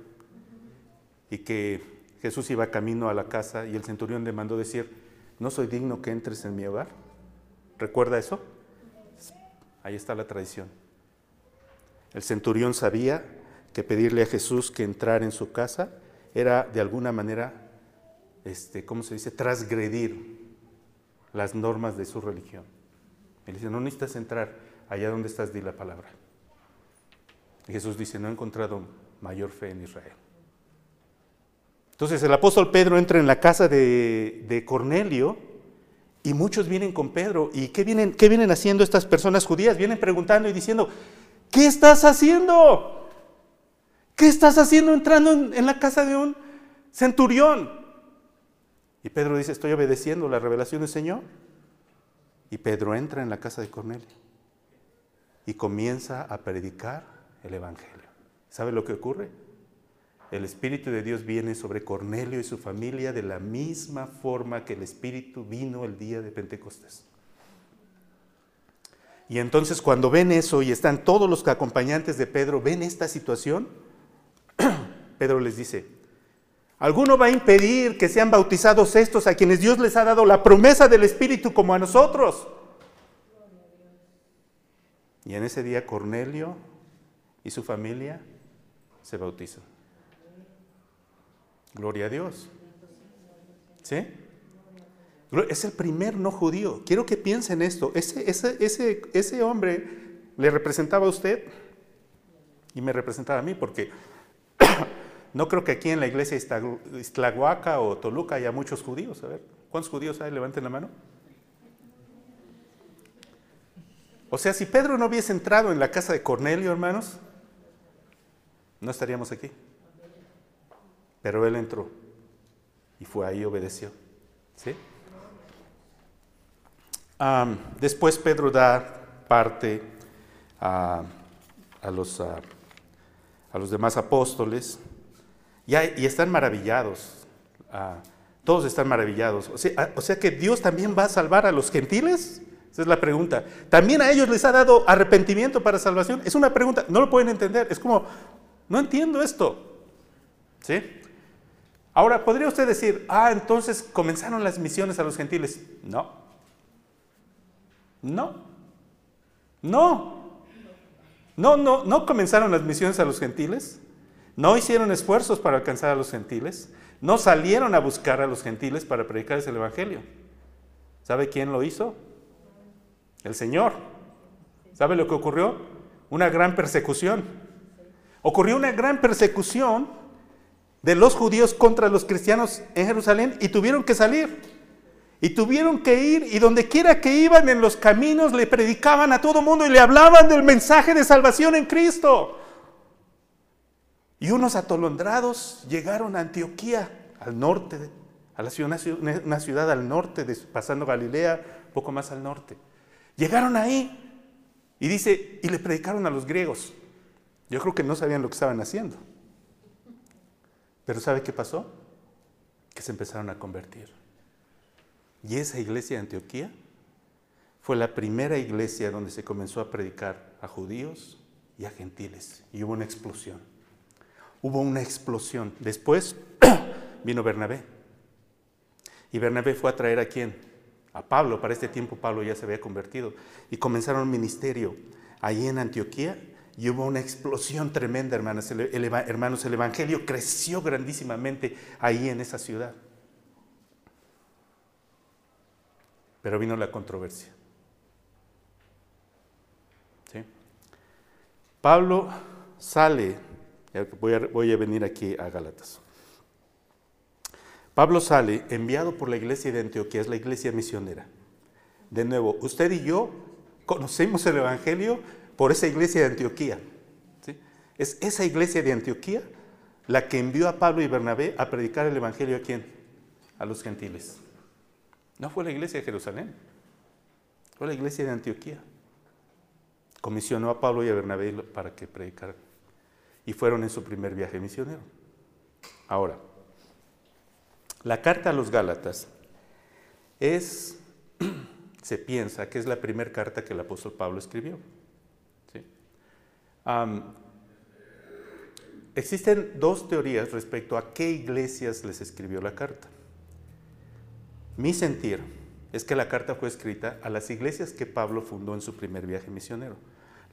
A: y que Jesús iba camino a la casa y el centurión le mandó decir, no soy digno que entres en mi hogar. ¿Recuerda eso? Ahí está la tradición. El centurión sabía que pedirle a Jesús que entrara en su casa era de alguna manera, este, ¿cómo se dice?, transgredir las normas de su religión. Él dice, no necesitas entrar, allá donde estás di la palabra. Y Jesús dice, no he encontrado mayor fe en Israel. Entonces el apóstol Pedro entra en la casa de, de Cornelio y muchos vienen con Pedro. ¿Y qué vienen, qué vienen haciendo estas personas judías? Vienen preguntando y diciendo, ¿qué estás haciendo? ¿Qué estás haciendo entrando en, la casa de un centurión? Y Pedro dice, estoy obedeciendo la revelación del Señor. Y Pedro entra en la casa de Cornelio y comienza a predicar el Evangelio. ¿Sabe lo que ocurre? El Espíritu de Dios viene sobre Cornelio y su familia de la misma forma que el Espíritu vino el día de Pentecostés. Y entonces cuando ven eso y están todos los acompañantes de Pedro, ven esta situación, Pedro les dice, ¿alguno va a impedir que sean bautizados estos a quienes Dios les ha dado la promesa del Espíritu como a nosotros? Y en ese día Cornelio y su familia se bautizan. Gloria a Dios. ¿Sí? Es el primer no judío. Quiero que piensen esto. Ese, ese, ese, ese hombre le representaba a usted y me representaba a mí porque no creo que aquí en la iglesia Iztlahuaca o Toluca haya muchos judíos. A ver, ¿cuántos judíos hay? Levanten la mano. O sea, si Pedro no hubiese entrado en la casa de Cornelio, hermanos, no estaríamos aquí. Pero él entró y fue ahí obedeció. ¿Sí? después Pedro da parte a, los, a, los, demás apóstoles y, están maravillados. todos están maravillados. O sea, o sea que Dios también va a salvar a los gentiles. Esa es la pregunta. ¿También a ellos les ha dado arrepentimiento para salvación? Es una pregunta, no lo pueden entender. Es como, no entiendo esto. ¿Sí? Ahora, ¿podría usted decir, ah, entonces comenzaron las misiones a los gentiles? No. No. No. No, no, no comenzaron las misiones a los gentiles. No hicieron esfuerzos para alcanzar a los gentiles. No salieron a buscar a los gentiles para predicarles el Evangelio. ¿Sabe quién lo hizo? El Señor. ¿Sabe lo que ocurrió? Una gran persecución. Ocurrió una gran persecución de los judíos contra los cristianos en Jerusalén y tuvieron que salir. Y tuvieron que ir y donde quiera que iban en los caminos le predicaban a todo mundo y le hablaban del mensaje de salvación en Cristo. Y unos atolondrados llegaron a Antioquía, al norte, a la ciudad, una ciudad al norte, pasando Galilea, poco más al norte. Llegaron ahí y dice, y le predicaron a los griegos. Yo creo que no sabían lo que estaban haciendo. Pero ¿sabe qué pasó? Que se empezaron a convertir. Y esa iglesia de Antioquía fue la primera iglesia donde se comenzó a predicar a judíos y a gentiles. Y hubo una explosión. Hubo una explosión. Después vino Bernabé. Y Bernabé fue a traer a quién? A Pablo. Para este tiempo Pablo ya se había convertido. Y comenzaron un ministerio ahí en Antioquía. Y hubo una explosión tremenda, hermanos. hermanos, el Evangelio creció grandísimamente ahí en esa ciudad. Pero vino la controversia. Pablo sale, voy a, venir aquí a Gálatas. Pablo sale enviado por la iglesia de Antioquía, es la iglesia misionera. De nuevo, usted y yo conocemos el Evangelio por esa iglesia de Antioquía. Es esa iglesia de Antioquía la que envió a Pablo y Bernabé a predicar el Evangelio a quién? A los gentiles. No fue la iglesia de Jerusalén, fue la iglesia de Antioquía. Comisionó a Pablo y a Bernabé para que predicaran. Y fueron en su primer viaje misionero. Ahora, la carta a los Gálatas es, se piensa que es la primera carta que el apóstol Pablo escribió. existen dos teorías respecto a qué iglesias les escribió la carta. Mi sentir es que la carta fue escrita a las iglesias que Pablo fundó en su primer viaje misionero.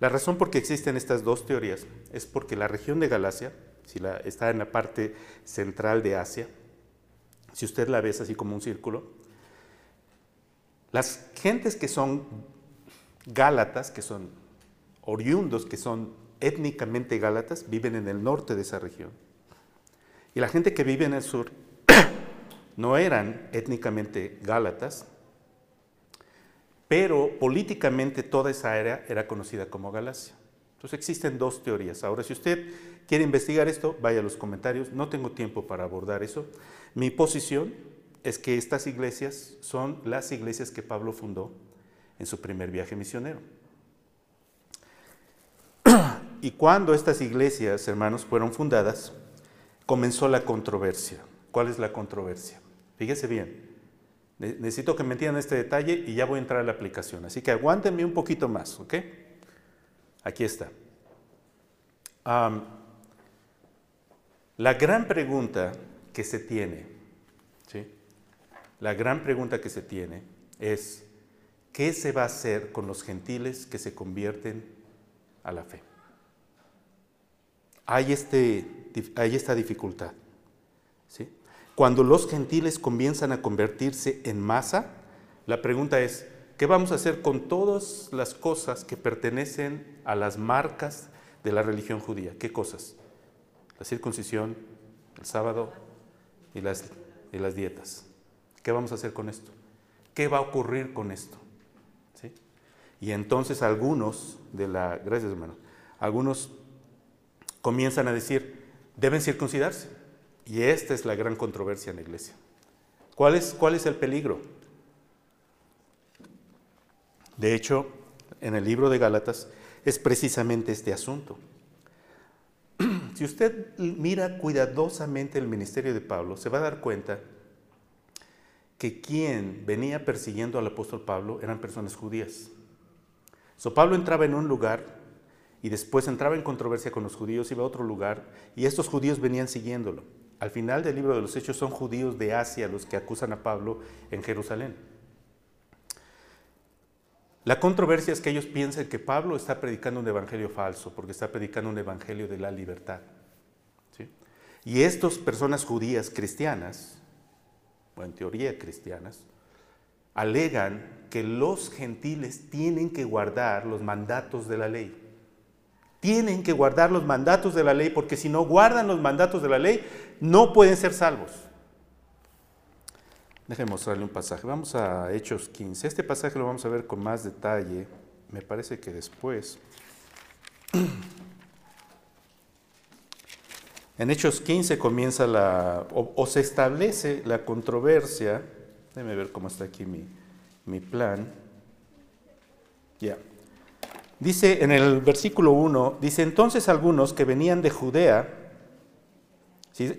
A: La razón por qué existen estas dos teorías es porque la región de Galacia, si está en la parte central de Asia, si usted la ve así como un círculo, las gentes que son gálatas, que son oriundos, que son étnicamente gálatas, viven en el norte de esa región. Y la gente que vive en el sur no eran étnicamente gálatas, pero políticamente toda esa área era conocida como Galacia. Entonces existen dos teorías. Ahora, si usted quiere investigar esto, vaya a los comentarios. No tengo tiempo para abordar eso. Mi posición es que estas iglesias son las iglesias que Pablo fundó en su primer viaje misionero. Y cuando estas iglesias, hermanos, fueron fundadas, comenzó la controversia. ¿Cuál es la controversia? Fíjese bien, Necesito que me entiendan este detalle y ya voy a entrar a la aplicación. Así que aguántenme un poquito más, ¿ok? Aquí está. la gran pregunta que se tiene, ¿sí? La gran pregunta que se tiene es, ¿qué se va a hacer con los gentiles que se convierten a la fe? Hay, este, hay esta dificultad, ¿sí? Cuando los gentiles comienzan a convertirse en masa, la pregunta es, ¿qué vamos a hacer con todas las cosas que pertenecen a las marcas de la religión judía? ¿Qué cosas? La circuncisión, el sábado y las, dietas. ¿Qué vamos a hacer con esto? ¿Qué va a ocurrir con esto? Y entonces algunos de la, gracias hermano, algunos comienzan a decir, deben circuncidarse. Y esta es la gran controversia en la iglesia. ¿Cuál es, cuál es el peligro? De hecho, en el libro de Gálatas es precisamente este asunto. Si usted mira cuidadosamente el ministerio de Pablo, se va a dar cuenta que quien venía persiguiendo al apóstol Pablo eran personas judías. So, Pablo entraba en un lugar y después entraba en controversia con los judíos, iba a otro lugar y estos judíos venían siguiéndolo. Al final del libro de los Hechos son judíos de Asia los que acusan a Pablo en Jerusalén. La controversia es que ellos piensan que Pablo está predicando un evangelio falso, porque está predicando un evangelio de la libertad. Y estas personas judías cristianas, o en teoría cristianas, alegan que los gentiles tienen que guardar los mandatos de la ley. Tienen que guardar los mandatos de la ley porque si no guardan los mandatos de la ley, no pueden ser salvos. Déjenme mostrarle un pasaje. Vamos a Hechos 15. Este pasaje lo vamos a ver con más detalle. Me parece que después. En Hechos 15 comienza la, o, se establece la controversia. Déjenme ver cómo está aquí mi, mi plan. Ya. Dice en el versículo 1, dice entonces algunos que venían de Judea,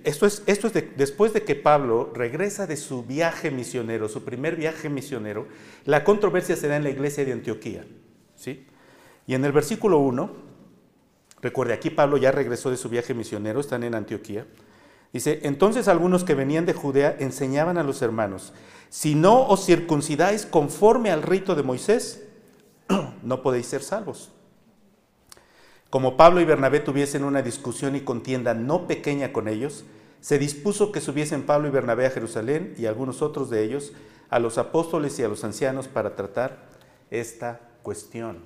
A: esto es, esto es después de que Pablo regresa de su viaje misionero, su primer viaje misionero, la controversia se da en la iglesia de Antioquía. ¿sí? Y en el versículo 1, recuerde, aquí Pablo ya regresó de su viaje misionero, están en Antioquía. Dice, entonces algunos que venían de Judea enseñaban a los hermanos, si no os circuncidáis conforme al rito de Moisés, no podéis ser salvos. Como Pablo y Bernabé tuviesen una discusión y contienda no pequeña con ellos, se dispuso que subiesen Pablo y Bernabé a Jerusalén y algunos otros de ellos a los apóstoles y a los ancianos para tratar esta cuestión.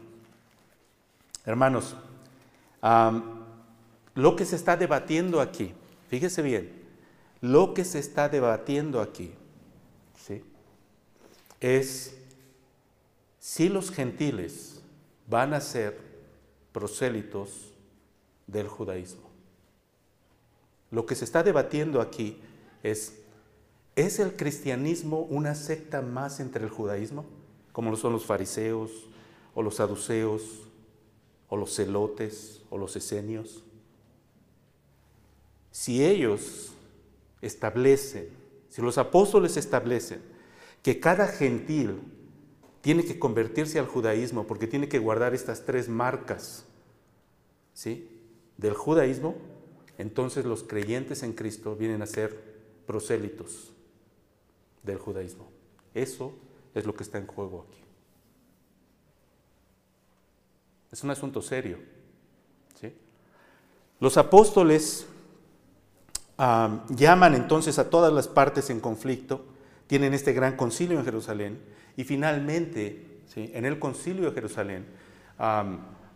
A: Hermanos, lo que se está debatiendo aquí, fíjese bien, lo que se está debatiendo aquí ¿sí? es si los gentiles van a ser prosélitos del judaísmo. Lo que se está debatiendo aquí es, ¿es el cristianismo una secta más entre el judaísmo? Como lo son los fariseos, o los saduceos, o los celotes, o los esenios. Si ellos establecen, si los apóstoles establecen que cada gentil tiene que convertirse al judaísmo porque tiene que guardar estas tres marcas ¿sí? del judaísmo, entonces los creyentes en Cristo vienen a ser prosélitos del judaísmo. Eso es lo que está en juego aquí. Es un asunto serio. ¿sí? Los apóstoles llaman entonces a todas las partes en conflicto, tienen este gran concilio en Jerusalén y finalmente en el concilio de Jerusalén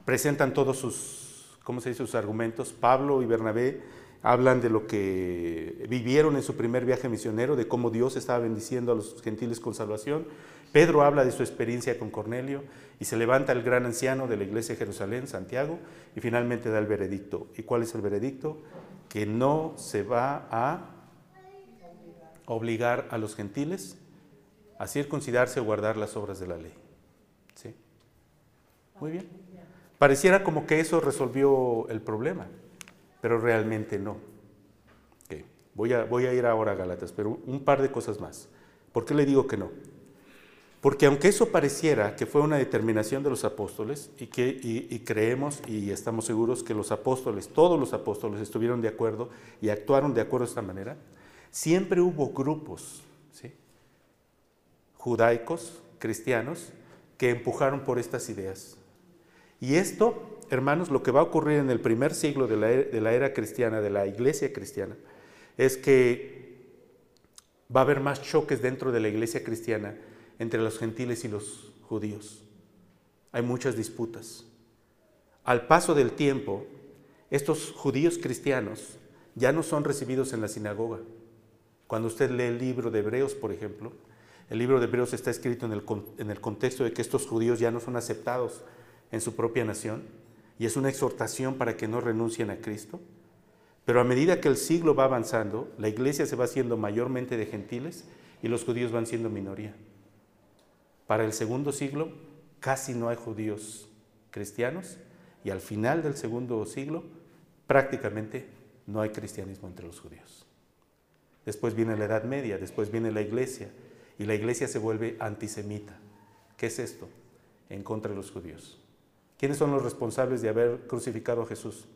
A: presentan todos sus, ¿cómo se dice? sus argumentos. Pablo y Bernabé hablan de lo que vivieron en su primer viaje misionero, de cómo Dios estaba bendiciendo a los gentiles con salvación. Pedro habla de su experiencia con Cornelio y se levanta el gran anciano de la iglesia de Jerusalén, Santiago, y finalmente da el veredicto. ¿Y cuál es el veredicto? Que no se va a obligar a los gentiles a circuncidarse o guardar las obras de la ley. ¿Sí? Muy bien. Pareciera como que eso resolvió el problema pero realmente no. Voy, a, voy a ir ahora a Galatas, pero un par de cosas más. ¿Por qué le digo que no? Porque aunque eso pareciera que fue una determinación de los apóstoles y que y, creemos y estamos seguros que los apóstoles, todos los apóstoles estuvieron de acuerdo y actuaron de acuerdo de esta manera, siempre hubo grupos ¿sí? judaicos, cristianos, que empujaron por estas ideas. Y esto hermanos, lo que va a ocurrir en el primer siglo de la, era cristiana, de la iglesia cristiana, es que va a haber más choques dentro de la iglesia cristiana entre los gentiles y los judíos. Hay muchas disputas. Al paso del tiempo, estos judíos cristianos ya no son recibidos en la sinagoga. Cuando usted lee el libro de Hebreos, por ejemplo, el libro de Hebreos está escrito en el, en el contexto de que estos judíos ya no son aceptados en su propia nación y es una exhortación para que no renuncien a Cristo. Pero a medida que el siglo va avanzando, la iglesia se va haciendo mayormente de gentiles y los judíos van siendo minoría. Para el segundo siglo casi no hay judíos cristianos y al final del segundo siglo prácticamente no hay cristianismo entre los judíos. Después viene la Edad Media, después viene la iglesia y la iglesia se vuelve antisemita. ¿Qué es esto? En contra de los judíos. ¿Quiénes son los responsables de haber crucificado a Jesús?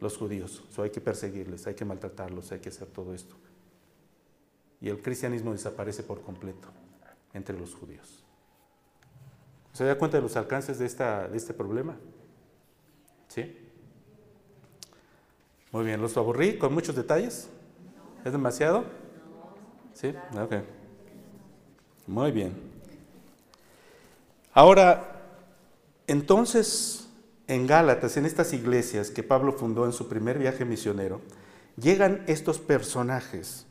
A: Los judíos. So hay que perseguirles, hay que maltratarlos, hay que hacer todo esto. Y el cristianismo desaparece por completo entre los judíos. ¿Se da cuenta de los alcances de, esta, de este problema? ¿Sí? Muy bien, ¿los aburrí con muchos detalles? ¿Es demasiado? ¿Sí? Ok. Muy bien. Ahora, entonces, en Gálatas, en estas iglesias que Pablo fundó en su primer viaje misionero, llegan estos personajes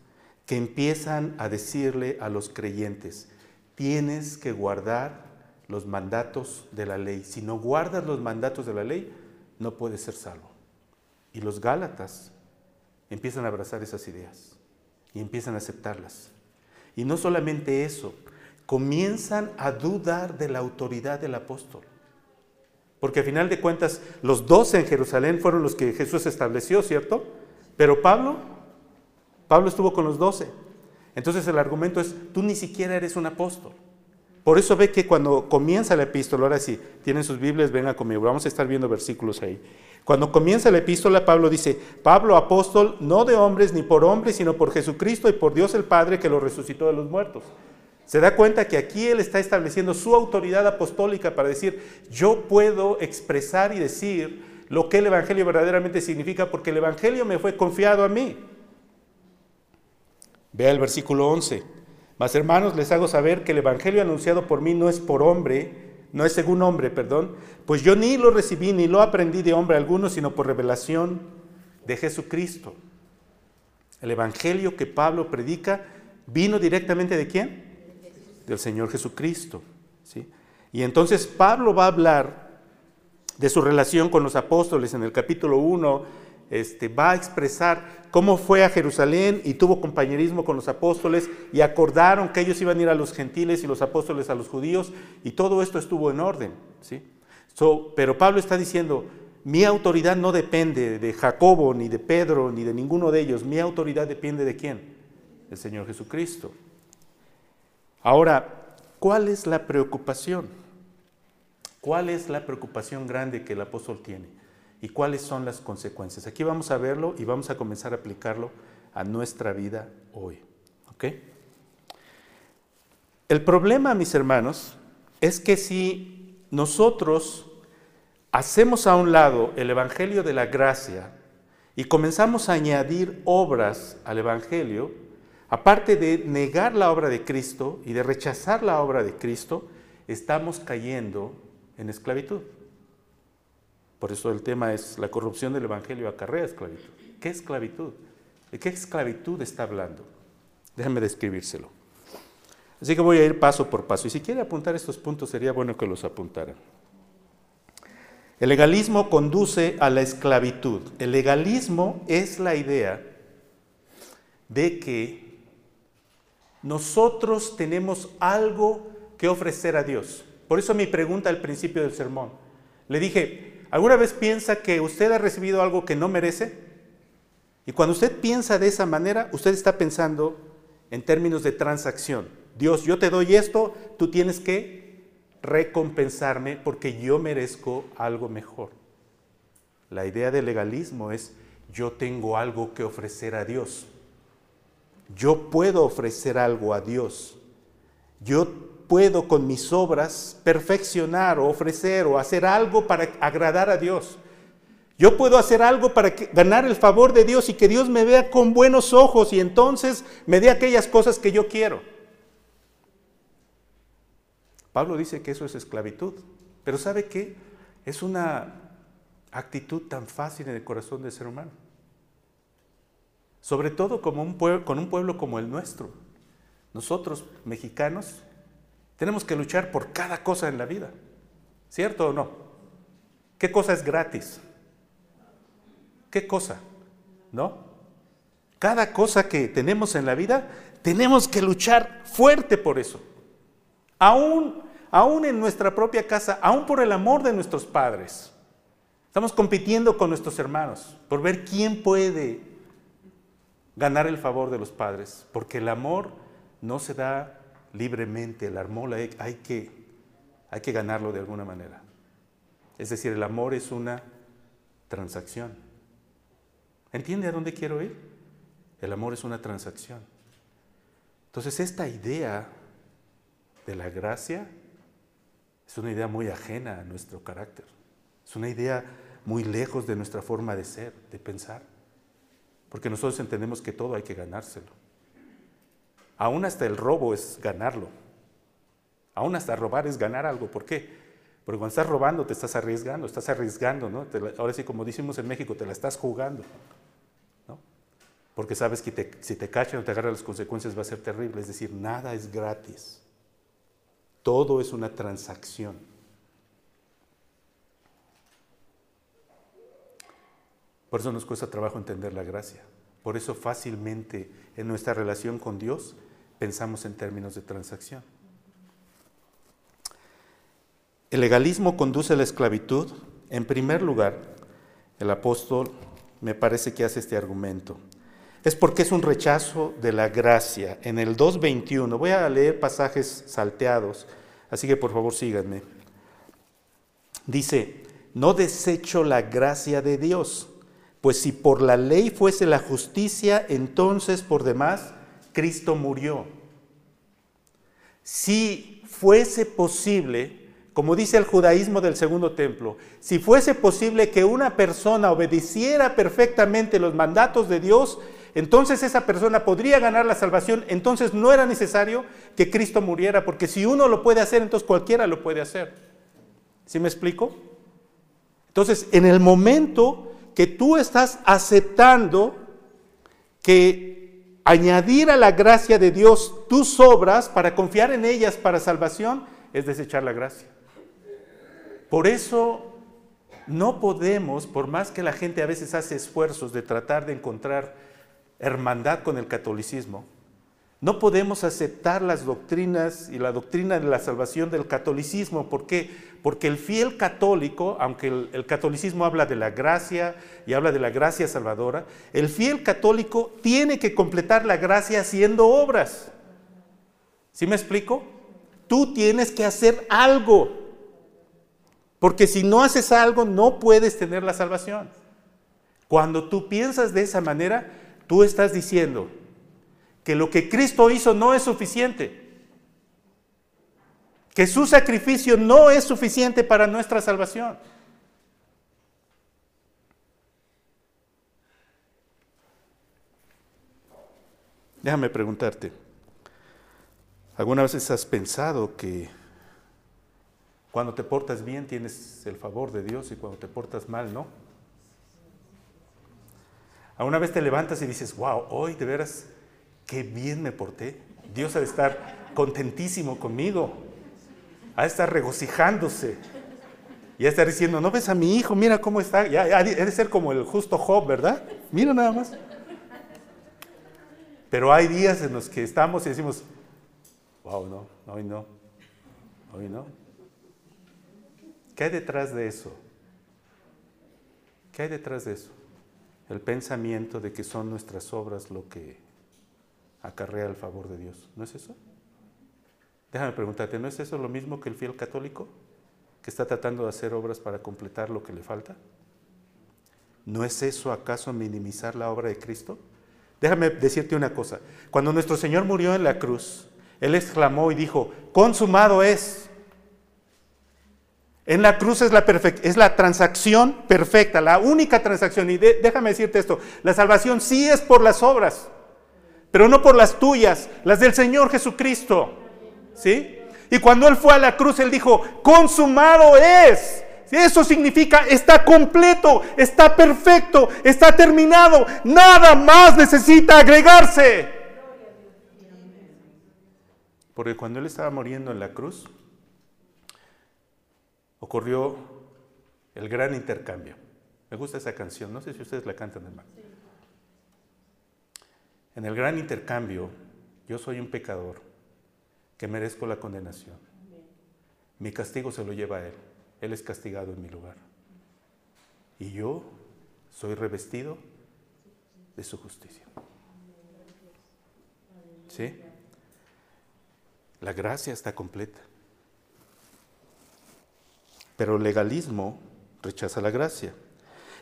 A: que empiezan a decirle a los creyentes, tienes que guardar los mandatos de la ley. Si no guardas los mandatos de la ley, no puedes ser salvo. Y los Gálatas empiezan a abrazar esas ideas y empiezan a aceptarlas. Y no solamente eso, comienzan a dudar de la autoridad del apóstol. Porque a final de cuentas, los doce en Jerusalén fueron los que Jesús estableció, ¿cierto? Pero Pablo, Pablo estuvo con los doce. Entonces el argumento es, tú ni siquiera eres un apóstol. Por eso ve que cuando comienza la epístola, ahora sí, tienen sus Biblias, venga conmigo, vamos a estar viendo versículos ahí. Cuando comienza la epístola, Pablo dice, Pablo apóstol, no de hombres ni por hombres, sino por Jesucristo y por Dios el Padre que lo resucitó de los muertos. Se da cuenta que aquí él está estableciendo su autoridad apostólica para decir, yo puedo expresar y decir lo que el Evangelio verdaderamente significa porque el Evangelio me fue confiado a mí. Vea el versículo 11. Mas hermanos, les hago saber que el Evangelio anunciado por mí no es por hombre, no es según hombre, perdón, pues yo ni lo recibí ni lo aprendí de hombre alguno, sino por revelación de Jesucristo. El Evangelio que Pablo predica vino directamente de quién? del Señor Jesucristo. ¿sí? Y entonces Pablo va a hablar de su relación con los apóstoles en el capítulo 1, este, va a expresar cómo fue a Jerusalén y tuvo compañerismo con los apóstoles y acordaron que ellos iban a ir a los gentiles y los apóstoles a los judíos y todo esto estuvo en orden. ¿sí? pero Pablo está diciendo, mi autoridad no depende de Jacobo, ni de Pedro, ni de ninguno de ellos, mi autoridad depende de quién? El Señor Jesucristo. Ahora, ¿cuál es la preocupación? ¿Cuál es la preocupación grande que el apóstol tiene? Y cuáles son las consecuencias. Aquí vamos a verlo y vamos a comenzar a aplicarlo a nuestra vida hoy. El problema, mis hermanos, es que si nosotros hacemos a un lado el Evangelio de la gracia y comenzamos a añadir obras al Evangelio, aparte de negar la obra de Cristo y de rechazar la obra de Cristo, estamos cayendo en esclavitud. Por eso el tema es la corrupción del Evangelio acarrea esclavitud. ¿Qué esclavitud? ¿De qué esclavitud está hablando? Déjenme describírselo. Así que voy a ir paso por paso. Y si quiere apuntar estos puntos, sería bueno que los apuntara. El legalismo conduce a la esclavitud. El legalismo es la idea de que nosotros tenemos algo que ofrecer a Dios. Por eso mi pregunta al principio del sermón. Le dije, ¿alguna vez piensa que usted ha recibido algo que no merece? Y cuando usted piensa de esa manera, usted está pensando en términos de transacción. Dios, yo te doy esto, tú tienes que recompensarme porque yo merezco algo mejor. La idea del legalismo es yo tengo algo que ofrecer a Dios. Yo puedo ofrecer algo a Dios. Yo puedo con mis obras perfeccionar o ofrecer o hacer algo para agradar a Dios. Yo puedo hacer algo para ganar el favor de Dios y que Dios me vea con buenos ojos y entonces me dé aquellas cosas que yo quiero. Pablo dice que eso es esclavitud, pero ¿sabe qué? Es una actitud tan fácil en el corazón del ser humano. Sobre todo como un con un pueblo como el nuestro. Nosotros, mexicanos, tenemos que luchar por cada cosa en la vida. ¿Cierto o no? ¿Qué cosa es gratis? ¿Qué cosa? ¿No? Cada cosa que tenemos en la vida, tenemos que luchar fuerte por eso. Aún, aún en nuestra propia casa, aún por el amor de nuestros padres. Estamos compitiendo con nuestros hermanos por ver quién puede ganar el favor de los padres, porque el amor no se da libremente, el amor hay que, hay que ganarlo de alguna manera. Es decir, el amor es una transacción. ¿Entiende a dónde quiero ir? El amor es una transacción. Entonces esta idea de la gracia es una idea muy ajena a nuestro carácter. Es una idea muy lejos de nuestra forma de ser, de pensar. Porque nosotros entendemos que todo hay que ganárselo. Aún hasta el robo es ganarlo. Aún hasta robar es ganar algo. ¿Por qué? Porque cuando estás robando te estás arriesgando, estás arriesgando, ¿no? ahora sí, como decimos en México, te la estás jugando, ¿no? Porque sabes que si te cachan o te agarran las consecuencias va a ser terrible. Es decir, nada es gratis. Todo es una transacción. Por eso nos cuesta trabajo entender la gracia. Por eso fácilmente en nuestra relación con Dios pensamos en términos de transacción. El legalismo conduce a la esclavitud. En primer lugar, el apóstol me parece que hace este argumento. Es porque es un rechazo de la gracia. En el 2.21, voy a leer pasajes salteados, así que por favor síganme. Dice, no desecho la gracia de Dios, pues si por la ley fuese la justicia, entonces por demás Cristo murió. Si fuese posible, como dice el judaísmo del segundo templo, si fuese posible que una persona obedeciera perfectamente los mandatos de Dios, entonces esa persona podría ganar la salvación, entonces no era necesario que Cristo muriera, porque si uno lo puede hacer, entonces cualquiera lo puede hacer. ¿Sí me explico? Entonces, en el momento que tú estás aceptando que añadir a la gracia de Dios tus obras para confiar en ellas para salvación, es desechar la gracia. Por eso no podemos, por más que la gente a veces hace esfuerzos de tratar de encontrar hermandad con el catolicismo, no podemos aceptar las doctrinas y la doctrina de la salvación del catolicismo. ¿Por qué? Porque el fiel católico, aunque el, catolicismo habla de la gracia y habla de la gracia salvadora, el fiel católico tiene que completar la gracia haciendo obras. ¿Sí me explico? Tú tienes que hacer algo Porque si no haces algo, no puedes tener la salvación. Cuando tú piensas de esa manera, tú estás diciendo que lo que Cristo hizo no es suficiente. Que su sacrificio no es suficiente para nuestra salvación. Déjame preguntarte, ¿alguna vez has pensado que cuando te portas bien tienes el favor de Dios y cuando te portas mal no? ¿Alguna vez te levantas y dices, wow, hoy de veras, qué bien me porté? Dios ha de estar contentísimo conmigo, ha de estar regocijándose. Y ha de estar diciendo, ¿no ves a mi hijo? Mira cómo está. Ya, ha de ser como el justo Job, ¿verdad? Mira nada más. Pero hay días en los que estamos y decimos, wow, no, hoy no, hoy no. ¿Qué hay detrás de eso? ¿Qué hay detrás de eso? El pensamiento de que son nuestras obras lo que acarrea el favor de Dios. ¿No es eso? Déjame preguntarte, ¿no es eso lo mismo que el fiel católico? Que está tratando de hacer obras para completar lo que le falta. ¿No es eso acaso minimizar la obra de Cristo? Déjame decirte una cosa. Cuando nuestro Señor murió en la cruz, Él exclamó y dijo, consumado es. En la cruz es la, es la transacción perfecta, la única transacción. Y déjame decirte esto, la salvación sí es por las obras, pero no por las tuyas, las del Señor Jesucristo. ¿Sí? Y cuando Él fue a la cruz, Él dijo, consumado es. Eso significa está completo, está perfecto, está terminado. Nada más necesita agregarse. Porque cuando Él estaba muriendo en la cruz, ocurrió el gran intercambio. Me gusta esa canción, no sé si ustedes la cantan, hermano. En el gran intercambio, yo soy un pecador que merezco la condenación. Mi castigo se lo lleva a Él. Él es castigado en mi lugar. Y yo soy revestido de su justicia. ¿Sí? La gracia está completa. Pero el legalismo rechaza la gracia.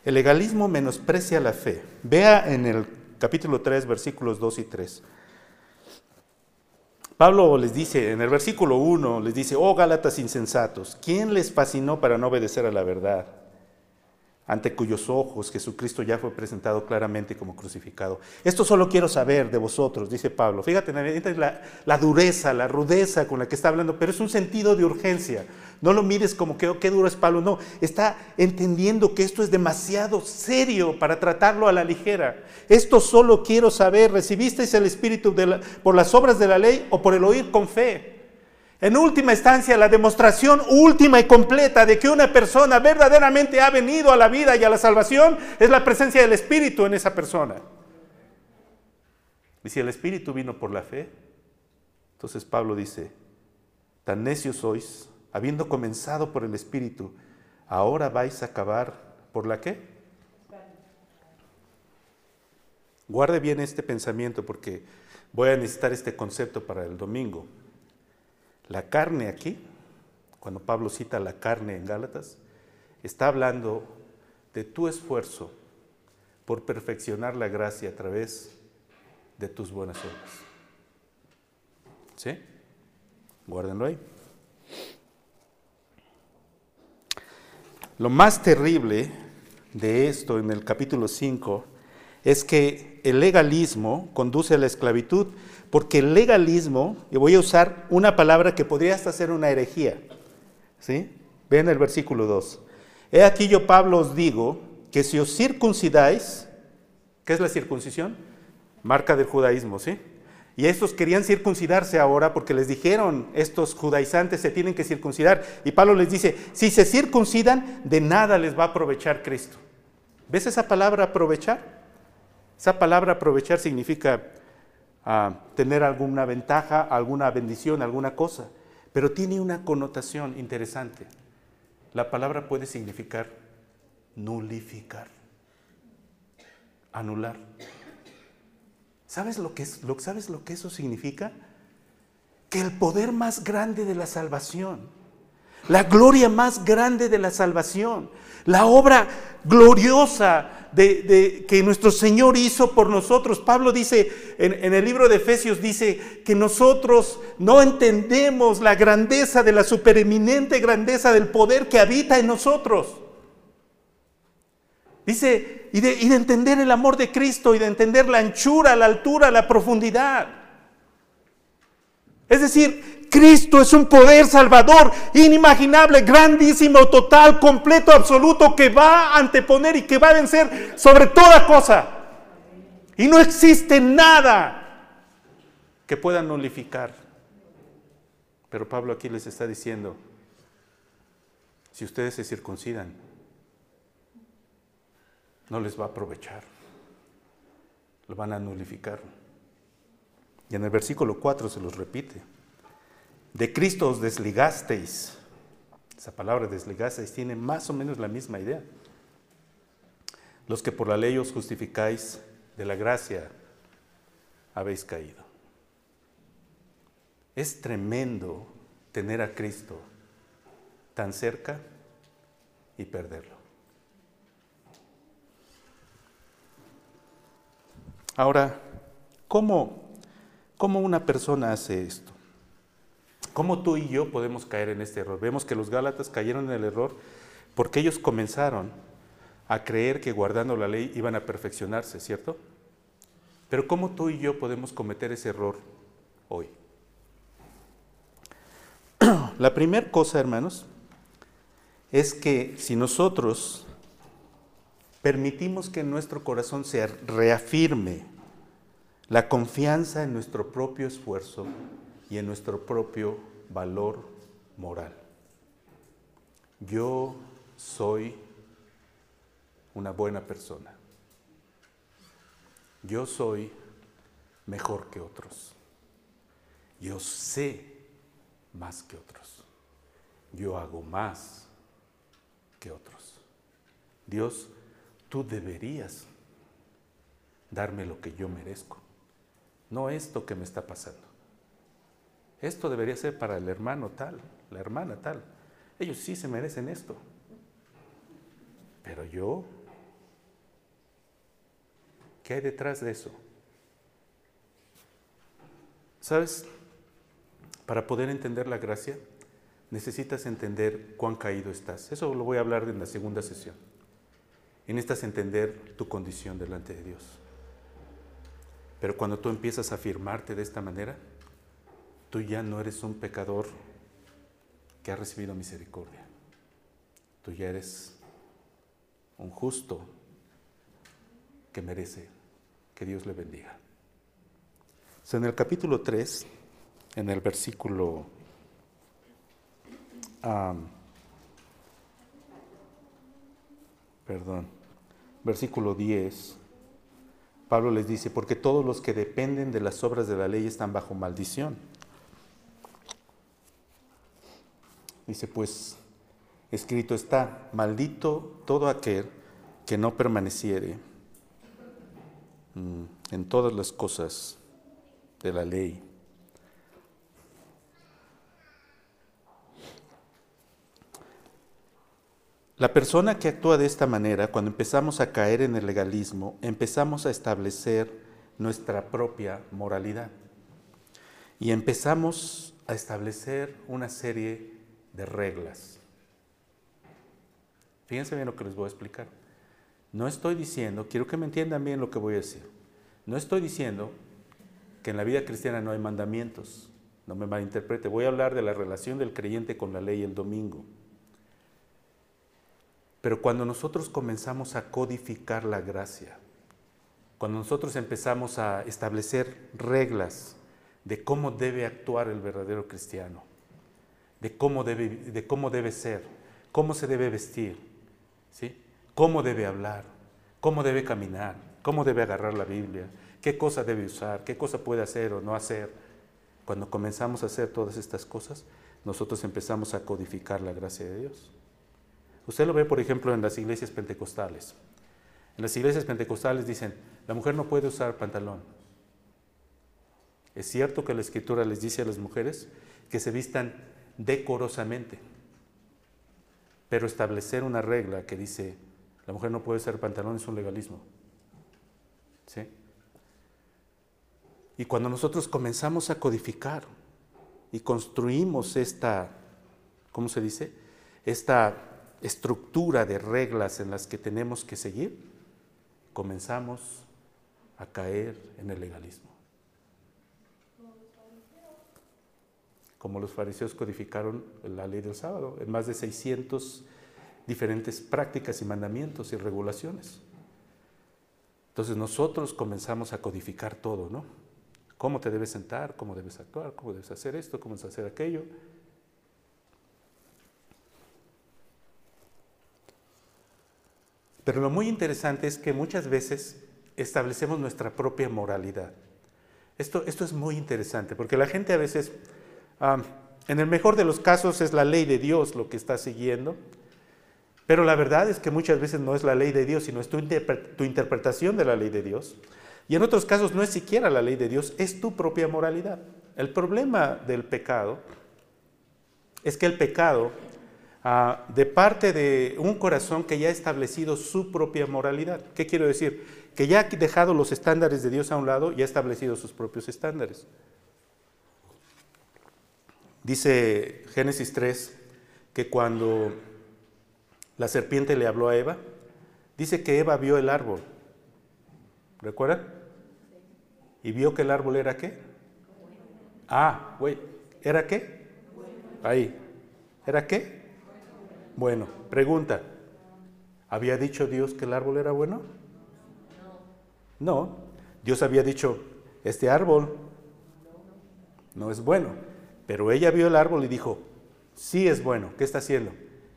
A: El legalismo menosprecia la fe. Vea en el capítulo 3, versículos 2 y 3. Pablo les dice, en el versículo 1, les dice, oh Gálatas insensatos, ¿quién les fascinó para no obedecer a la verdad? Ante cuyos ojos Jesucristo ya fue presentado claramente como crucificado. Esto solo quiero saber de vosotros, dice Pablo. Fíjate, la, dureza, la rudeza con la que está hablando, pero es un sentido de urgencia. No lo mires como que qué duro es Pablo, no. Está entendiendo que esto es demasiado serio para tratarlo a la ligera. Esto solo quiero saber, ¿recibisteis el Espíritu por las obras de la ley o por el oír con fe? En última instancia, la demostración última y completa de que una persona verdaderamente ha venido a la vida y a la salvación es la presencia del Espíritu en esa persona. Y si el Espíritu vino por la fe, entonces Pablo dice, tan necios sois, habiendo comenzado por el Espíritu, ahora vais a acabar por la qué? Guarde bien este pensamiento porque voy a necesitar este concepto para el domingo. La carne aquí, cuando Pablo cita la carne en Gálatas, está hablando de tu esfuerzo por perfeccionar la gracia a través de tus buenas obras. ¿Sí? Guárdenlo ahí. Lo más terrible de esto en el capítulo 5 es que el legalismo conduce a la esclavitud porque el legalismo, y voy a usar una palabra que podría hasta ser una herejía, ¿sí? Ven el versículo 2. He aquí yo, Pablo, os digo que si os circuncidáis, ¿qué es la circuncisión? Marca del judaísmo, ¿sí? Y estos querían circuncidarse ahora porque les dijeron, estos judaizantes se tienen que circuncidar. Y Pablo les dice, si se circuncidan, de nada les va a aprovechar Cristo. ¿Ves esa palabra aprovechar? Esa palabra aprovechar significa a tener alguna ventaja, alguna bendición, alguna cosa, pero tiene una connotación interesante. La palabra puede significar nulificar, anular. ¿Sabes lo que, es, lo, ¿Sabes lo que eso significa? Que el poder más grande de la salvación, la gloria más grande de la salvación, la obra gloriosa de, que nuestro Señor hizo por nosotros. Pablo dice en, el libro de Efesios, dice que nosotros no entendemos la grandeza de la supereminente grandeza del poder que habita en nosotros. Dice, y de entender el amor de Cristo y de entender la anchura, la altura, la profundidad. Es decir, Cristo es un poder salvador inimaginable, grandísimo, total, completo, absoluto, que va a anteponer y que va a vencer sobre toda cosa. Y no existe nada que pueda nulificar. Pero Pablo aquí les está diciendo, si ustedes se circuncidan, no les va a aprovechar, lo van a nulificar. Y en el versículo 4 se los repite. De Cristo os desligasteis. Esa palabra desligasteis tiene más o menos la misma idea. Los que por la ley os justificáis, de la gracia habéis caído. Es tremendo tener a Cristo tan cerca y perderlo. Ahora, ¿cómo ¿Cómo una persona hace esto? ¿Cómo tú y yo podemos caer en este error? Vemos que los Gálatas cayeron en el error porque ellos comenzaron a creer que guardando la ley iban a perfeccionarse, ¿cierto? Pero ¿cómo tú y yo podemos cometer ese error hoy? La primera cosa, hermanos, es que si nosotros permitimos que nuestro corazón se reafirme la confianza en nuestro propio esfuerzo y en nuestro propio valor moral. Yo soy una buena persona. Yo soy mejor que otros. Yo sé más que otros. Yo hago más que otros. Dios, tú deberías darme lo que yo merezco no esto que me está pasando. Esto debería ser para el hermano tal, la hermana tal. Ellos sí se merecen esto. Pero yo, ¿qué hay detrás de eso? ¿Sabes? Para poder entender la gracia, necesitas entender cuán caído estás. Eso lo voy a hablar en la segunda sesión. Y necesitas entender tu condición delante de Dios. Pero cuando tú empiezas a afirmarte de esta manera, tú ya no eres un pecador que ha recibido misericordia. Tú ya eres un justo que merece que Dios le bendiga. en el capítulo 3, en el versículo perdón, versículo 10, Pablo les dice, porque todos los que dependen de las obras de la ley están bajo maldición. Dice, pues escrito está, maldito todo aquel que no permaneciere mm, en todas las cosas de la ley. La persona que actúa de esta manera, cuando empezamos a caer en el legalismo, empezamos a establecer nuestra propia moralidad. Y empezamos a establecer una serie de reglas. Fíjense bien lo que les voy a explicar. No estoy diciendo, quiero que me entiendan bien lo que voy a decir. No estoy diciendo que en la vida cristiana no hay mandamientos. No me malinterprete. Voy a hablar de la relación del creyente con la ley el domingo. Pero cuando nosotros comenzamos a codificar la gracia, cuando nosotros empezamos a establecer reglas de cómo debe actuar el verdadero cristiano, de cómo debe, de cómo debe ser, cómo se debe vestir, ¿sí? cómo debe hablar, cómo debe caminar, cómo debe agarrar la Biblia, qué cosa debe usar, qué cosa puede hacer o no hacer. Cuando comenzamos a hacer todas estas cosas, nosotros empezamos a codificar la gracia de Dios. Usted lo ve, por ejemplo, en las iglesias pentecostales. En las iglesias pentecostales dicen, la mujer no puede usar pantalón. Es cierto que la escritura les dice a las mujeres que se vistan decorosamente, Pero establecer una regla que dice, la mujer no puede usar pantalón es un legalismo. ¿Sí? Y cuando nosotros comenzamos a codificar y construimos esta, ¿cómo se dice? Esta estructura de reglas en las que tenemos que seguir, comenzamos a caer en el legalismo. Como los fariseos codificaron la ley del sábado en más de 600 diferentes prácticas y mandamientos y regulaciones. Entonces nosotros comenzamos a codificar todo, ¿no? Cómo te debes sentar, cómo debes actuar, cómo debes hacer esto, cómo debes hacer aquello. Pero lo muy interesante es que muchas veces establecemos nuestra propia moralidad. Esto, esto es muy interesante, porque la gente a veces, en el mejor de los casos es la ley de Dios lo que está siguiendo, pero la verdad es que muchas veces no es la ley de Dios, sino es tu, tu interpretación de la ley de Dios. Y en otros casos no es siquiera la ley de Dios, es tu propia moralidad. El problema del pecado es que el pecado, ah, de parte de un corazón que ya ha establecido su propia moralidad, ¿qué quiero decir? Que ya ha dejado los estándares de Dios a un lado y ha establecido sus propios estándares. Dice Génesis 3 que cuando la serpiente le habló a Eva, dice que Eva vio el árbol. ¿Recuerdan? Y vio que el árbol era qué? Ah, güey, ¿era qué? Ahí. ¿Era qué? Bueno, pregunta. ¿Había dicho Dios que el árbol era bueno? No. Dios había dicho, este árbol no es bueno. Pero ella vio el árbol y dijo, sí es bueno. ¿Qué está haciendo?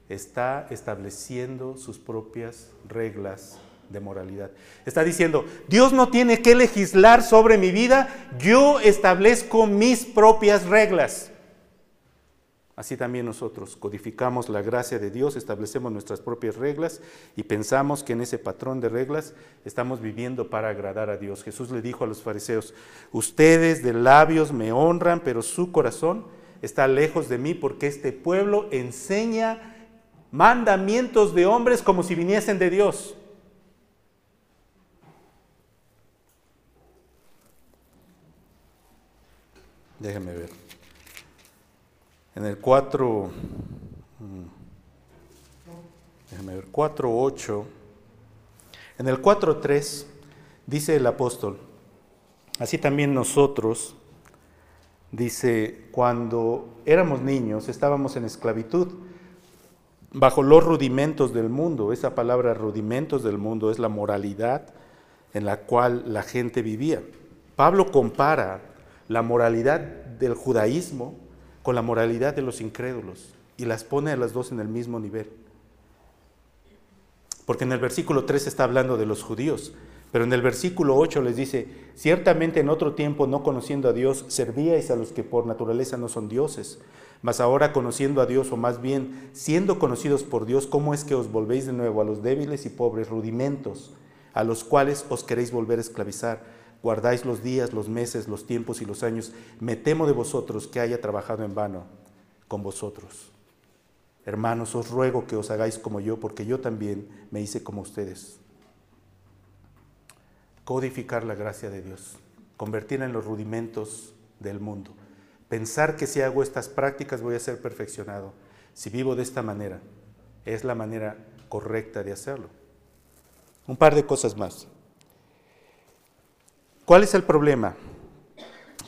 A: está estableciendo sus propias reglas de moralidad. Está diciendo, Dios no tiene que legislar sobre mi vida, yo establezco mis propias reglas. Así también nosotros codificamos la gracia de Dios, establecemos nuestras propias reglas y pensamos que en ese patrón de reglas estamos viviendo para agradar a Dios. Jesús le dijo a los fariseos, ustedes de labios me honran, pero su corazón está lejos de mí porque este pueblo enseña mandamientos de hombres como si viniesen de Dios. Déjenme ver. En el 4, mm, déjenme ver, 4.8, en el 4.3 dice el apóstol, así también nosotros, dice, cuando éramos niños estábamos en esclavitud bajo los rudimentos del mundo. Esa palabra rudimentos del mundo es la moralidad en la cual la gente vivía. Pablo compara la moralidad del judaísmo con la moralidad de los incrédulos y las pone a las dos en el mismo nivel. Porque en el versículo 3 está hablando de los judíos, pero en el versículo 8 les dice, ciertamente en otro tiempo no conociendo a Dios, servíais a los que por naturaleza no son dioses mas ahora conociendo a Dios, o más bien siendo conocidos por Dios, ¿cómo es que os volvéis de nuevo a los débiles y pobres rudimentos, a los cuales os queréis volver a esclavizar? Guardáis los días, los meses, los tiempos y los años. Me temo de vosotros que haya trabajado en vano con vosotros. Hermanos, os ruego que os hagáis como yo, porque yo también me hice como ustedes. Codificar la gracia de Dios, convertirla en los rudimentos del mundo. Pensar que si hago estas prácticas voy a ser perfeccionado. Si vivo de esta manera, es la manera correcta de hacerlo. Un par de cosas más. ¿Cuál es el problema?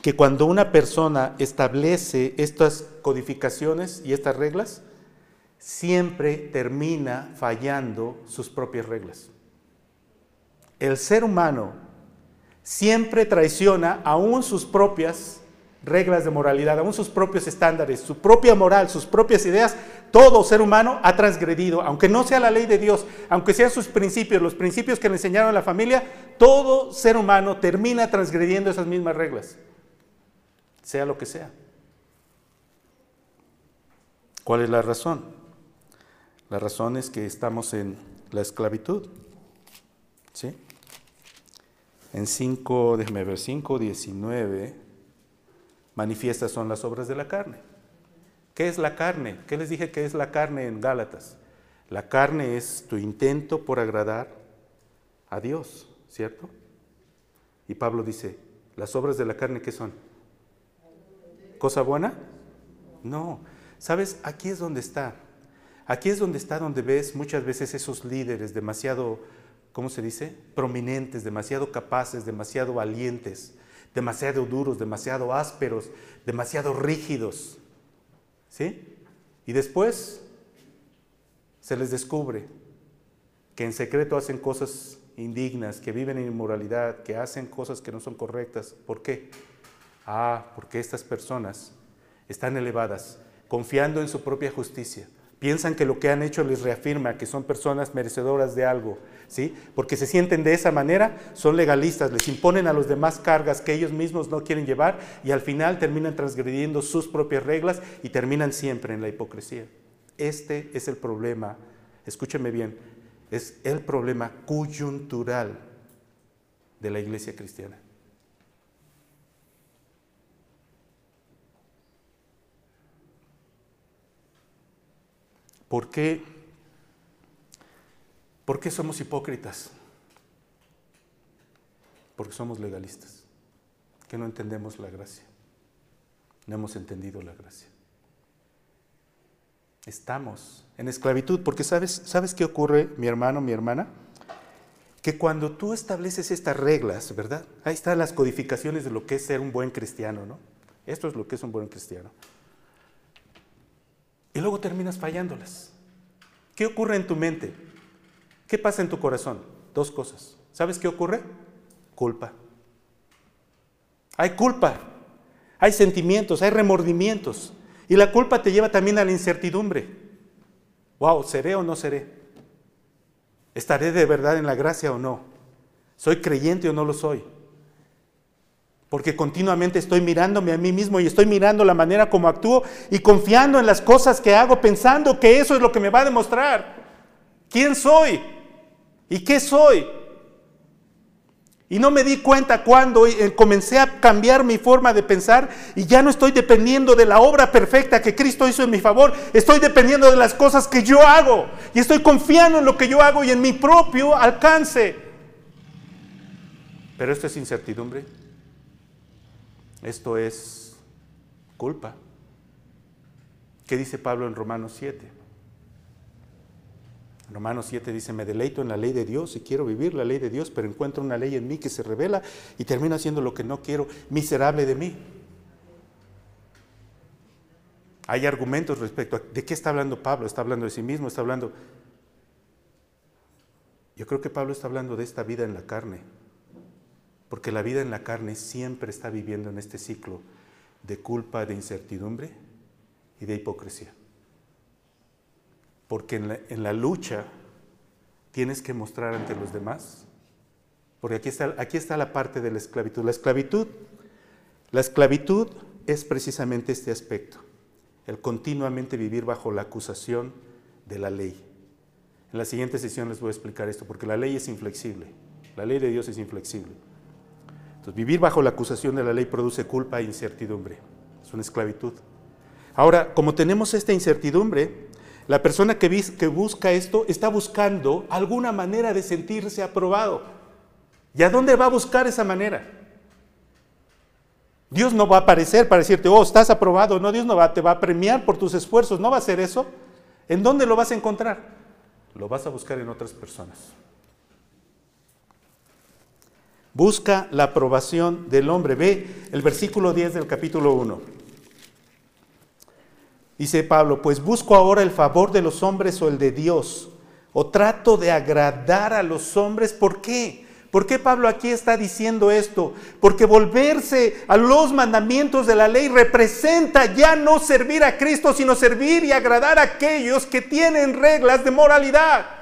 A: Que cuando una persona establece estas codificaciones y estas reglas, siempre termina fallando sus propias reglas. El ser humano siempre traiciona aún sus propias reglas de moralidad, aún sus propios estándares, su propia moral, sus propias ideas, todo ser humano ha transgredido, aunque no sea la ley de Dios, aunque sean sus principios, los principios que le enseñaron a la familia, todo ser humano termina transgrediendo esas mismas reglas, sea lo que sea. ¿Cuál es la razón? La razón es que estamos en la esclavitud. ¿Sí? En 5, déjeme ver, 5, 19 manifiestas son las obras de la carne. ¿Qué es la carne? ¿Qué les dije que es la carne en Gálatas? La carne es tu intento por agradar a Dios, ¿cierto? Y Pablo dice, ¿las obras de la carne qué son? ¿Cosa buena? No. ¿Sabes? Aquí es donde está. Aquí es donde está, donde ves muchas veces esos líderes demasiado, ¿cómo se dice? Prominentes, demasiado capaces, demasiado valientes, demasiado duros, demasiado ásperos, demasiado rígidos. ¿Sí? Y después se les descubre que en secreto hacen cosas indignas, que viven en inmoralidad, que hacen cosas que no son correctas. ¿Por qué? Ah, porque estas personas están elevadas, confiando en su propia justicia. Piensan que lo que han hecho les reafirma que son personas merecedoras de algo, ¿sí? Porque se sienten de esa manera, son legalistas, les imponen a los demás cargas que ellos mismos no quieren llevar y al final terminan transgrediendo sus propias reglas y terminan siempre en la hipocresía. Este es el problema, escúcheme bien, es el problema coyuntural de la iglesia cristiana. ¿Por qué, ¿Por qué somos hipócritas? Porque somos legalistas, que no entendemos la gracia. No hemos entendido la gracia. Estamos en esclavitud, porque sabes, ¿sabes qué ocurre, mi hermano, mi hermana? Que cuando tú estableces estas reglas, ¿verdad? Ahí están las codificaciones de lo que es ser un buen cristiano, ¿no? Esto es lo que es un buen cristiano y luego terminas fallándolas. ¿Qué ocurre en tu mente? ¿Qué pasa en tu corazón? Dos cosas. ¿Sabes qué ocurre? Culpa. Hay culpa, hay sentimientos, hay remordimientos. Y la culpa te lleva también a la incertidumbre. Wow, ¿seré o no seré? ¿Estaré de verdad en la gracia o no? ¿Soy creyente o no lo soy? Porque continuamente estoy mirándome a mí mismo y estoy mirando la manera como actúo y confiando en las cosas que hago, pensando que eso es lo que me va a demostrar quién soy y qué soy. Y no me di cuenta cuando eh, comencé a cambiar mi forma de pensar y ya no estoy dependiendo de la obra perfecta que Cristo hizo en mi favor, estoy dependiendo de las cosas que yo hago y estoy confiando en lo que yo hago y en mi propio alcance. Pero esto es incertidumbre. Esto es culpa. ¿Qué dice Pablo en Romanos 7? Romanos 7 dice, me deleito en la ley de Dios y quiero vivir la ley de Dios, pero encuentro una ley en mí que se revela y termino haciendo lo que no quiero, miserable de mí. Hay argumentos respecto a de qué está hablando Pablo, está hablando de sí mismo, está hablando... Yo creo que Pablo está hablando de esta vida en la carne, porque la vida en la carne siempre está viviendo en este ciclo de culpa, de incertidumbre y de hipocresía. Porque en la, lucha tienes que mostrar ante los demás. Porque aquí está, aquí está la parte de la esclavitud. La esclavitud, la esclavitud es precisamente este aspecto, el continuamente vivir bajo la acusación de la ley. En la siguiente sesión les voy a explicar esto, porque la ley es inflexible. La ley de Dios es inflexible. Entonces, vivir bajo la acusación de la ley produce culpa e incertidumbre. Es una esclavitud. Ahora, como tenemos esta incertidumbre, la persona que, busca esto está buscando alguna manera de sentirse aprobado. ¿Y a dónde va a buscar esa manera? Dios no va a aparecer para decirte, oh, estás aprobado. No, Dios no va, te va a premiar por tus esfuerzos. No va a hacer eso. ¿En dónde lo vas a encontrar? Lo vas a buscar en otras personas. Busca la aprobación del hombre. Ve el versículo 10 del capítulo 1. Dice Pablo, pues busco ahora el favor de los hombres o el de Dios. O trato de agradar a los hombres. ¿Por qué? ¿Por qué Pablo aquí está diciendo esto? Porque volverse a los mandamientos de la ley representa ya no servir a Cristo, sino servir y agradar a aquellos que tienen reglas de moralidad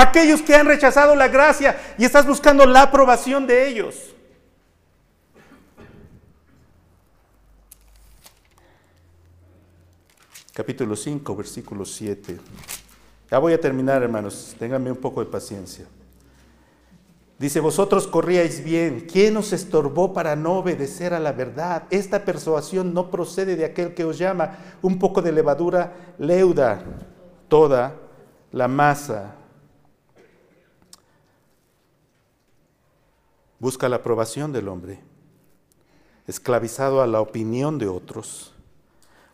A: aquellos que han rechazado la gracia y estás buscando la aprobación de ellos. Capítulo 5, versículo 7. Ya voy a terminar, hermanos, ténganme un poco de paciencia. Dice, vosotros corríais bien, ¿quién os estorbó para no obedecer a la verdad? Esta persuasión no procede de aquel que os llama, un poco de levadura leuda toda la masa. Busca la aprobación del hombre, esclavizado a la opinión de otros.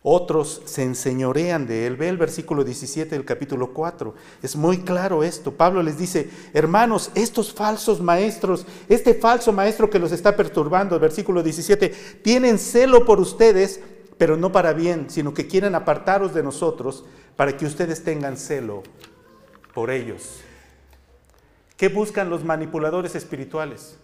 A: Otros se enseñorean de él. Ve el versículo 17 del capítulo 4. Es muy claro esto. Pablo les dice, hermanos, estos falsos maestros, este falso maestro que los está perturbando, el versículo 17, tienen celo por ustedes, pero no para bien, sino que quieren apartaros de nosotros para que ustedes tengan celo por ellos. ¿Qué buscan los manipuladores espirituales?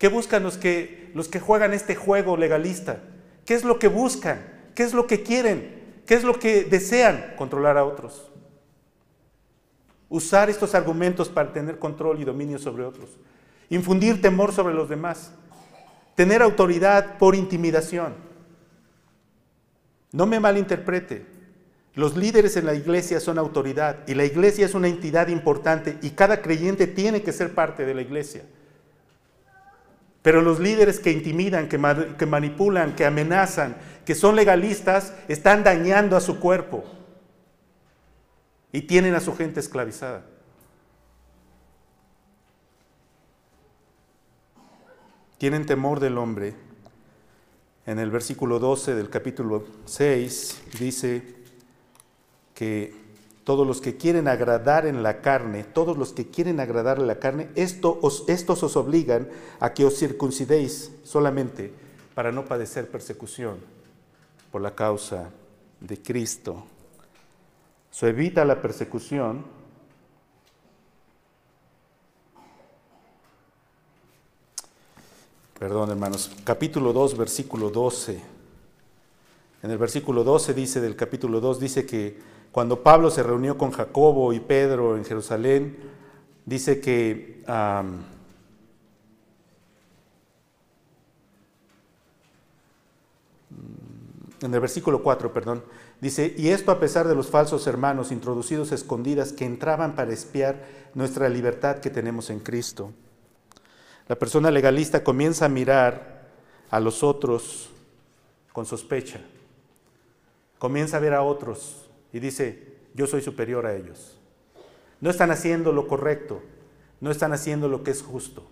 A: ¿Qué buscan los que, los que juegan este juego legalista? ¿Qué es lo que buscan? ¿Qué es lo que quieren? ¿Qué es lo que desean? Controlar a otros. Usar estos argumentos para tener control y dominio sobre otros. Infundir temor sobre los demás. Tener autoridad por intimidación. No me malinterprete. Los líderes en la iglesia son autoridad y la iglesia es una entidad importante y cada creyente tiene que ser parte de la iglesia. Pero los líderes que intimidan, que, manipulan, que amenazan, que son legalistas, están dañando a su cuerpo y tienen a su gente esclavizada. Tienen temor del hombre. En el versículo 12 del capítulo 6 dice que todos los que quieren agradar en la carne, todos los que quieren agradar en la carne, esto os, estos os obligan a que os circuncidéis solamente para no padecer persecución por la causa de Cristo. Eso evita la persecución. Perdón, hermanos. Capítulo 2, versículo 12. En el versículo 12 dice del capítulo 2 dice que cuando Pablo se reunió con Jacobo y Pedro en Jerusalén, dice que en el versículo 4, perdón, dice, y esto a pesar de los falsos hermanos introducidos escondidas que entraban para espiar nuestra libertad que tenemos en Cristo. La persona legalista comienza a mirar a los otros con sospecha, comienza a ver a otros y dice, yo soy superior a ellos. No están haciendo lo correcto, no están haciendo lo que es justo.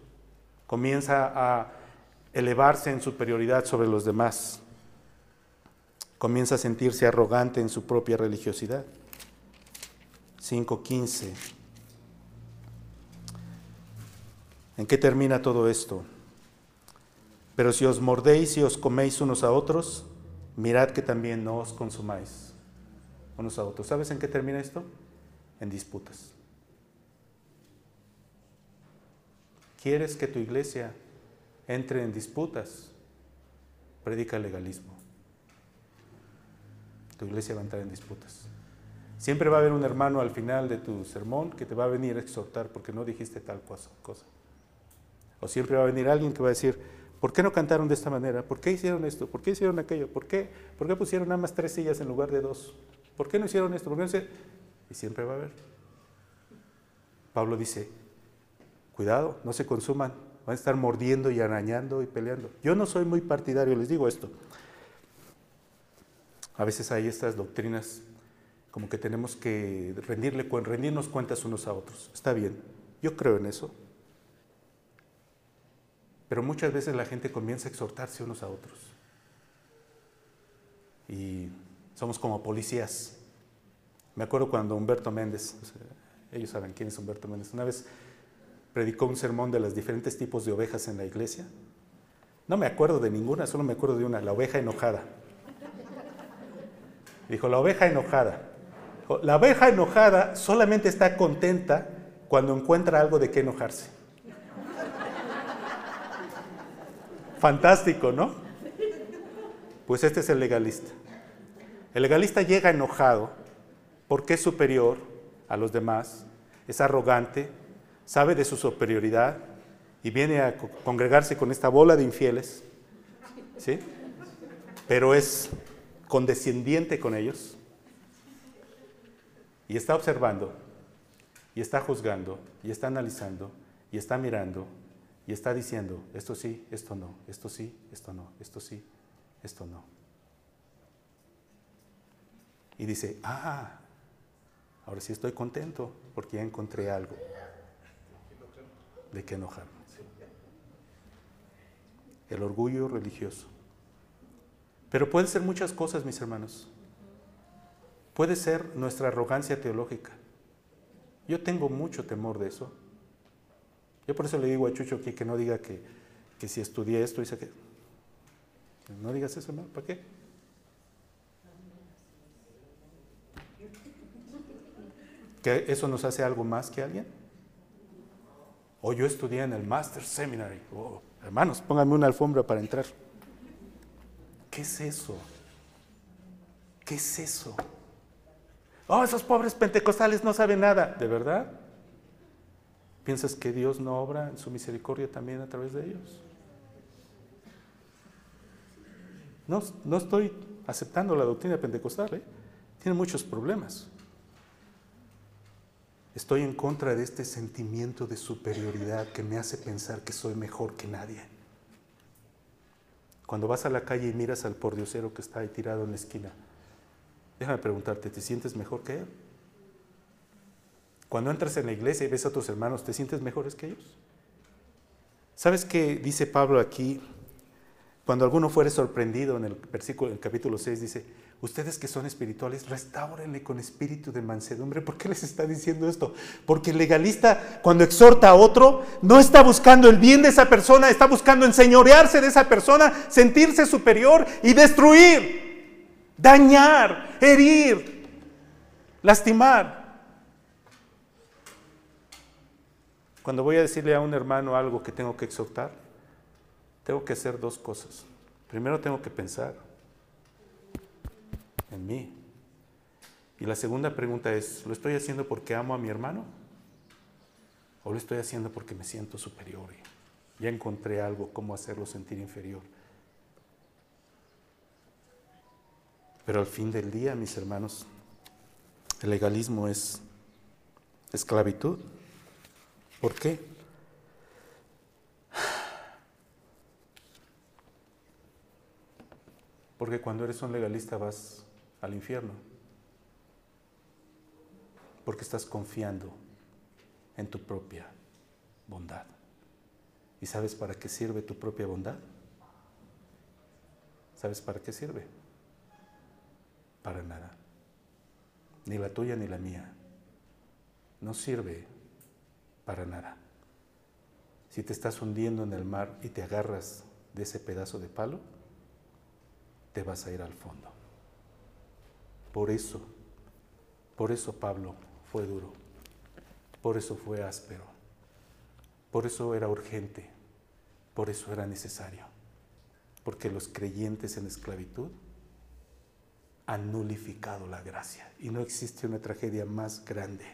A: Comienza a elevarse en superioridad sobre los demás. Comienza a sentirse arrogante en su propia religiosidad. 5.15. ¿En qué termina todo esto? Pero si os mordéis y os coméis unos a otros, mirad que también no os consumáis unos a otros. ¿Sabes en qué termina esto? En disputas. ¿Quieres que tu iglesia entre en disputas? Predica legalismo. Tu iglesia va a entrar en disputas. Siempre va a haber un hermano al final de tu sermón que te va a venir a exhortar porque no dijiste tal cosa. O siempre va a venir alguien que va a decir, ¿por qué no cantaron de esta manera? ¿Por qué hicieron esto? ¿Por qué hicieron aquello? ¿Por qué, ¿Por qué pusieron nada más tres sillas en lugar de dos? ¿Por qué no hicieron esto? ¿Por qué no Y siempre va a haber. Pablo dice, cuidado, no se consuman, van a estar mordiendo y arañando y peleando. Yo no soy muy partidario, les digo esto. A veces hay estas doctrinas como que tenemos que rendirnos cuentas unos a otros. Está bien, yo creo en eso. Pero muchas veces la gente comienza a exhortarse unos a otros. Y somos como policías. Me acuerdo cuando Humberto Méndez, ellos saben quién es Humberto Méndez, una vez predicó un sermón de los diferentes tipos de ovejas en la iglesia. No me acuerdo de ninguna, solo me acuerdo de una, la oveja enojada. Dijo, la oveja enojada. La oveja enojada solamente está contenta cuando encuentra algo de qué enojarse. Fantástico, ¿no? Pues este es el legalista. El legalista llega enojado porque es superior a los demás, es arrogante, sabe de su superioridad y viene a congregarse con esta bola de infieles, ¿sí? Pero es condescendiente con ellos y está observando y está juzgando y está analizando y está mirando y está diciendo, esto sí, esto no, esto sí, esto no, esto sí, esto no y dice, ah, Ahora sí estoy contento porque ya encontré algo de que enojarme. El orgullo religioso. Pero puede ser muchas cosas, mis hermanos. Puede ser nuestra arrogancia teológica. Yo tengo mucho temor de eso. Yo por eso le digo a Chucho aquí que no diga que, que si estudié esto, dice que... No digas eso, hermano, ¿para qué? ¿Que eso nos hace algo más que alguien? O yo estudié en el Master Seminary. Hermanos, pónganme una alfombra para entrar. ¿Qué es eso? ¿Qué es eso? Oh, esos pobres pentecostales no saben nada. ¿De verdad? ¿Piensas que Dios no obra en su misericordia también a través de ellos? No, no estoy aceptando la doctrina pentecostal. ¿eh? Tiene muchos problemas. Estoy en contra de este sentimiento de superioridad que me hace pensar que soy mejor que nadie. Cuando vas a la calle y miras al pordiosero que está ahí tirado en la esquina, déjame preguntarte, ¿te sientes mejor que él? Cuando entras en la iglesia y ves a tus hermanos, ¿te sientes mejores que ellos? ¿Sabes qué dice Pablo aquí? Cuando alguno fuere sorprendido en el versículo, en el capítulo 6, dice, ustedes que son espirituales, restáurenle con espíritu de mansedumbre. ¿Por qué les está diciendo esto? Porque el legalista, cuando exhorta a otro, no está buscando el bien de esa persona, está buscando enseñorearse de esa persona, sentirse superior y destruir, dañar, herir, lastimar. Cuando voy a decirle a un hermano algo que tengo que exhortar, tengo que hacer dos cosas. Primero tengo que pensar en mí. Y la segunda pregunta es, ¿lo estoy haciendo porque amo a mi hermano? ¿O lo estoy haciendo porque me siento superior? Ya encontré algo, cómo hacerlo sentir inferior. Pero al fin del día, mis hermanos, el legalismo es esclavitud. ¿Por qué? Porque cuando eres un legalista vas al infierno. Porque estás confiando en tu propia bondad. ¿Y sabes para qué sirve tu propia bondad? ¿Sabes para qué sirve? Para nada. Ni la tuya ni la mía. No sirve para nada. Si te estás hundiendo en el mar y te agarras de ese pedazo de palo, te vas a ir al fondo. Por eso, por eso Pablo fue duro, por eso fue áspero, por eso era urgente, por eso era necesario, porque los creyentes en esclavitud han nulificado la gracia. Y no existe una tragedia más grande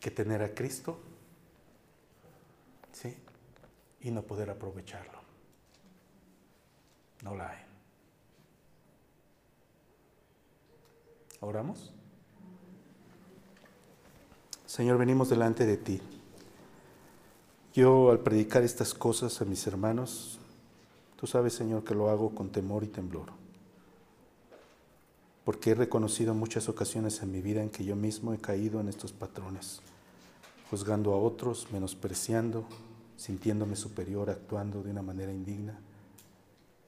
A: que tener a Cristo y no poder aprovecharlo. No la hay. ¿Oramos? Señor, venimos delante de ti. Yo al predicar estas cosas a mis hermanos, tú sabes, Señor, que lo hago con temor y temblor. Porque he reconocido muchas ocasiones en mi vida en que yo mismo he caído en estos patrones, juzgando a otros, menospreciando, sintiéndome superior, actuando de una manera indigna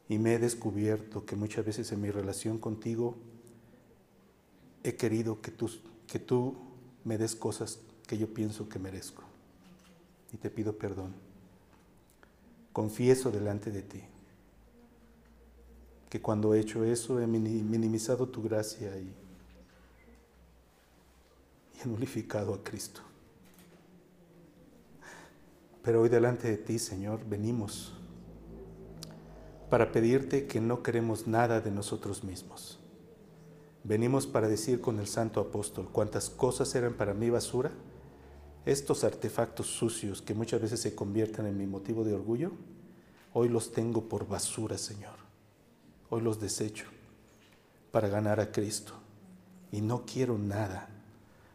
A: y me he descubierto que muchas veces en mi relación contigo he querido que tú, que tú me des cosas que yo pienso que merezco. Y te pido perdón. Confieso delante de ti que cuando he hecho eso he minimizado tu gracia y, y he nulificado a Cristo. Pero hoy delante de ti, Señor, venimos para pedirte que no queremos nada de nosotros mismos. Venimos para decir con el santo apóstol cuántas cosas eran para mí basura, estos artefactos sucios que muchas veces se convierten en mi motivo de orgullo, hoy los tengo por basura, Señor. Hoy los desecho para ganar a Cristo. Y no quiero nada,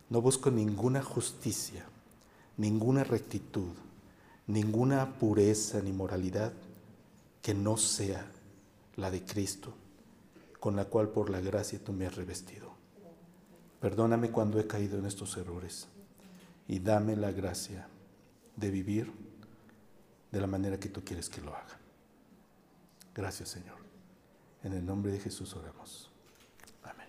A: no busco ninguna justicia, ninguna rectitud, ninguna pureza ni moralidad que no sea la de Cristo, con la cual por la gracia tú me has revestido. Perdóname cuando he caído en estos errores y dame la gracia de vivir de la manera que tú quieres que lo haga. Gracias Señor. En el nombre de Jesús oramos. Amén.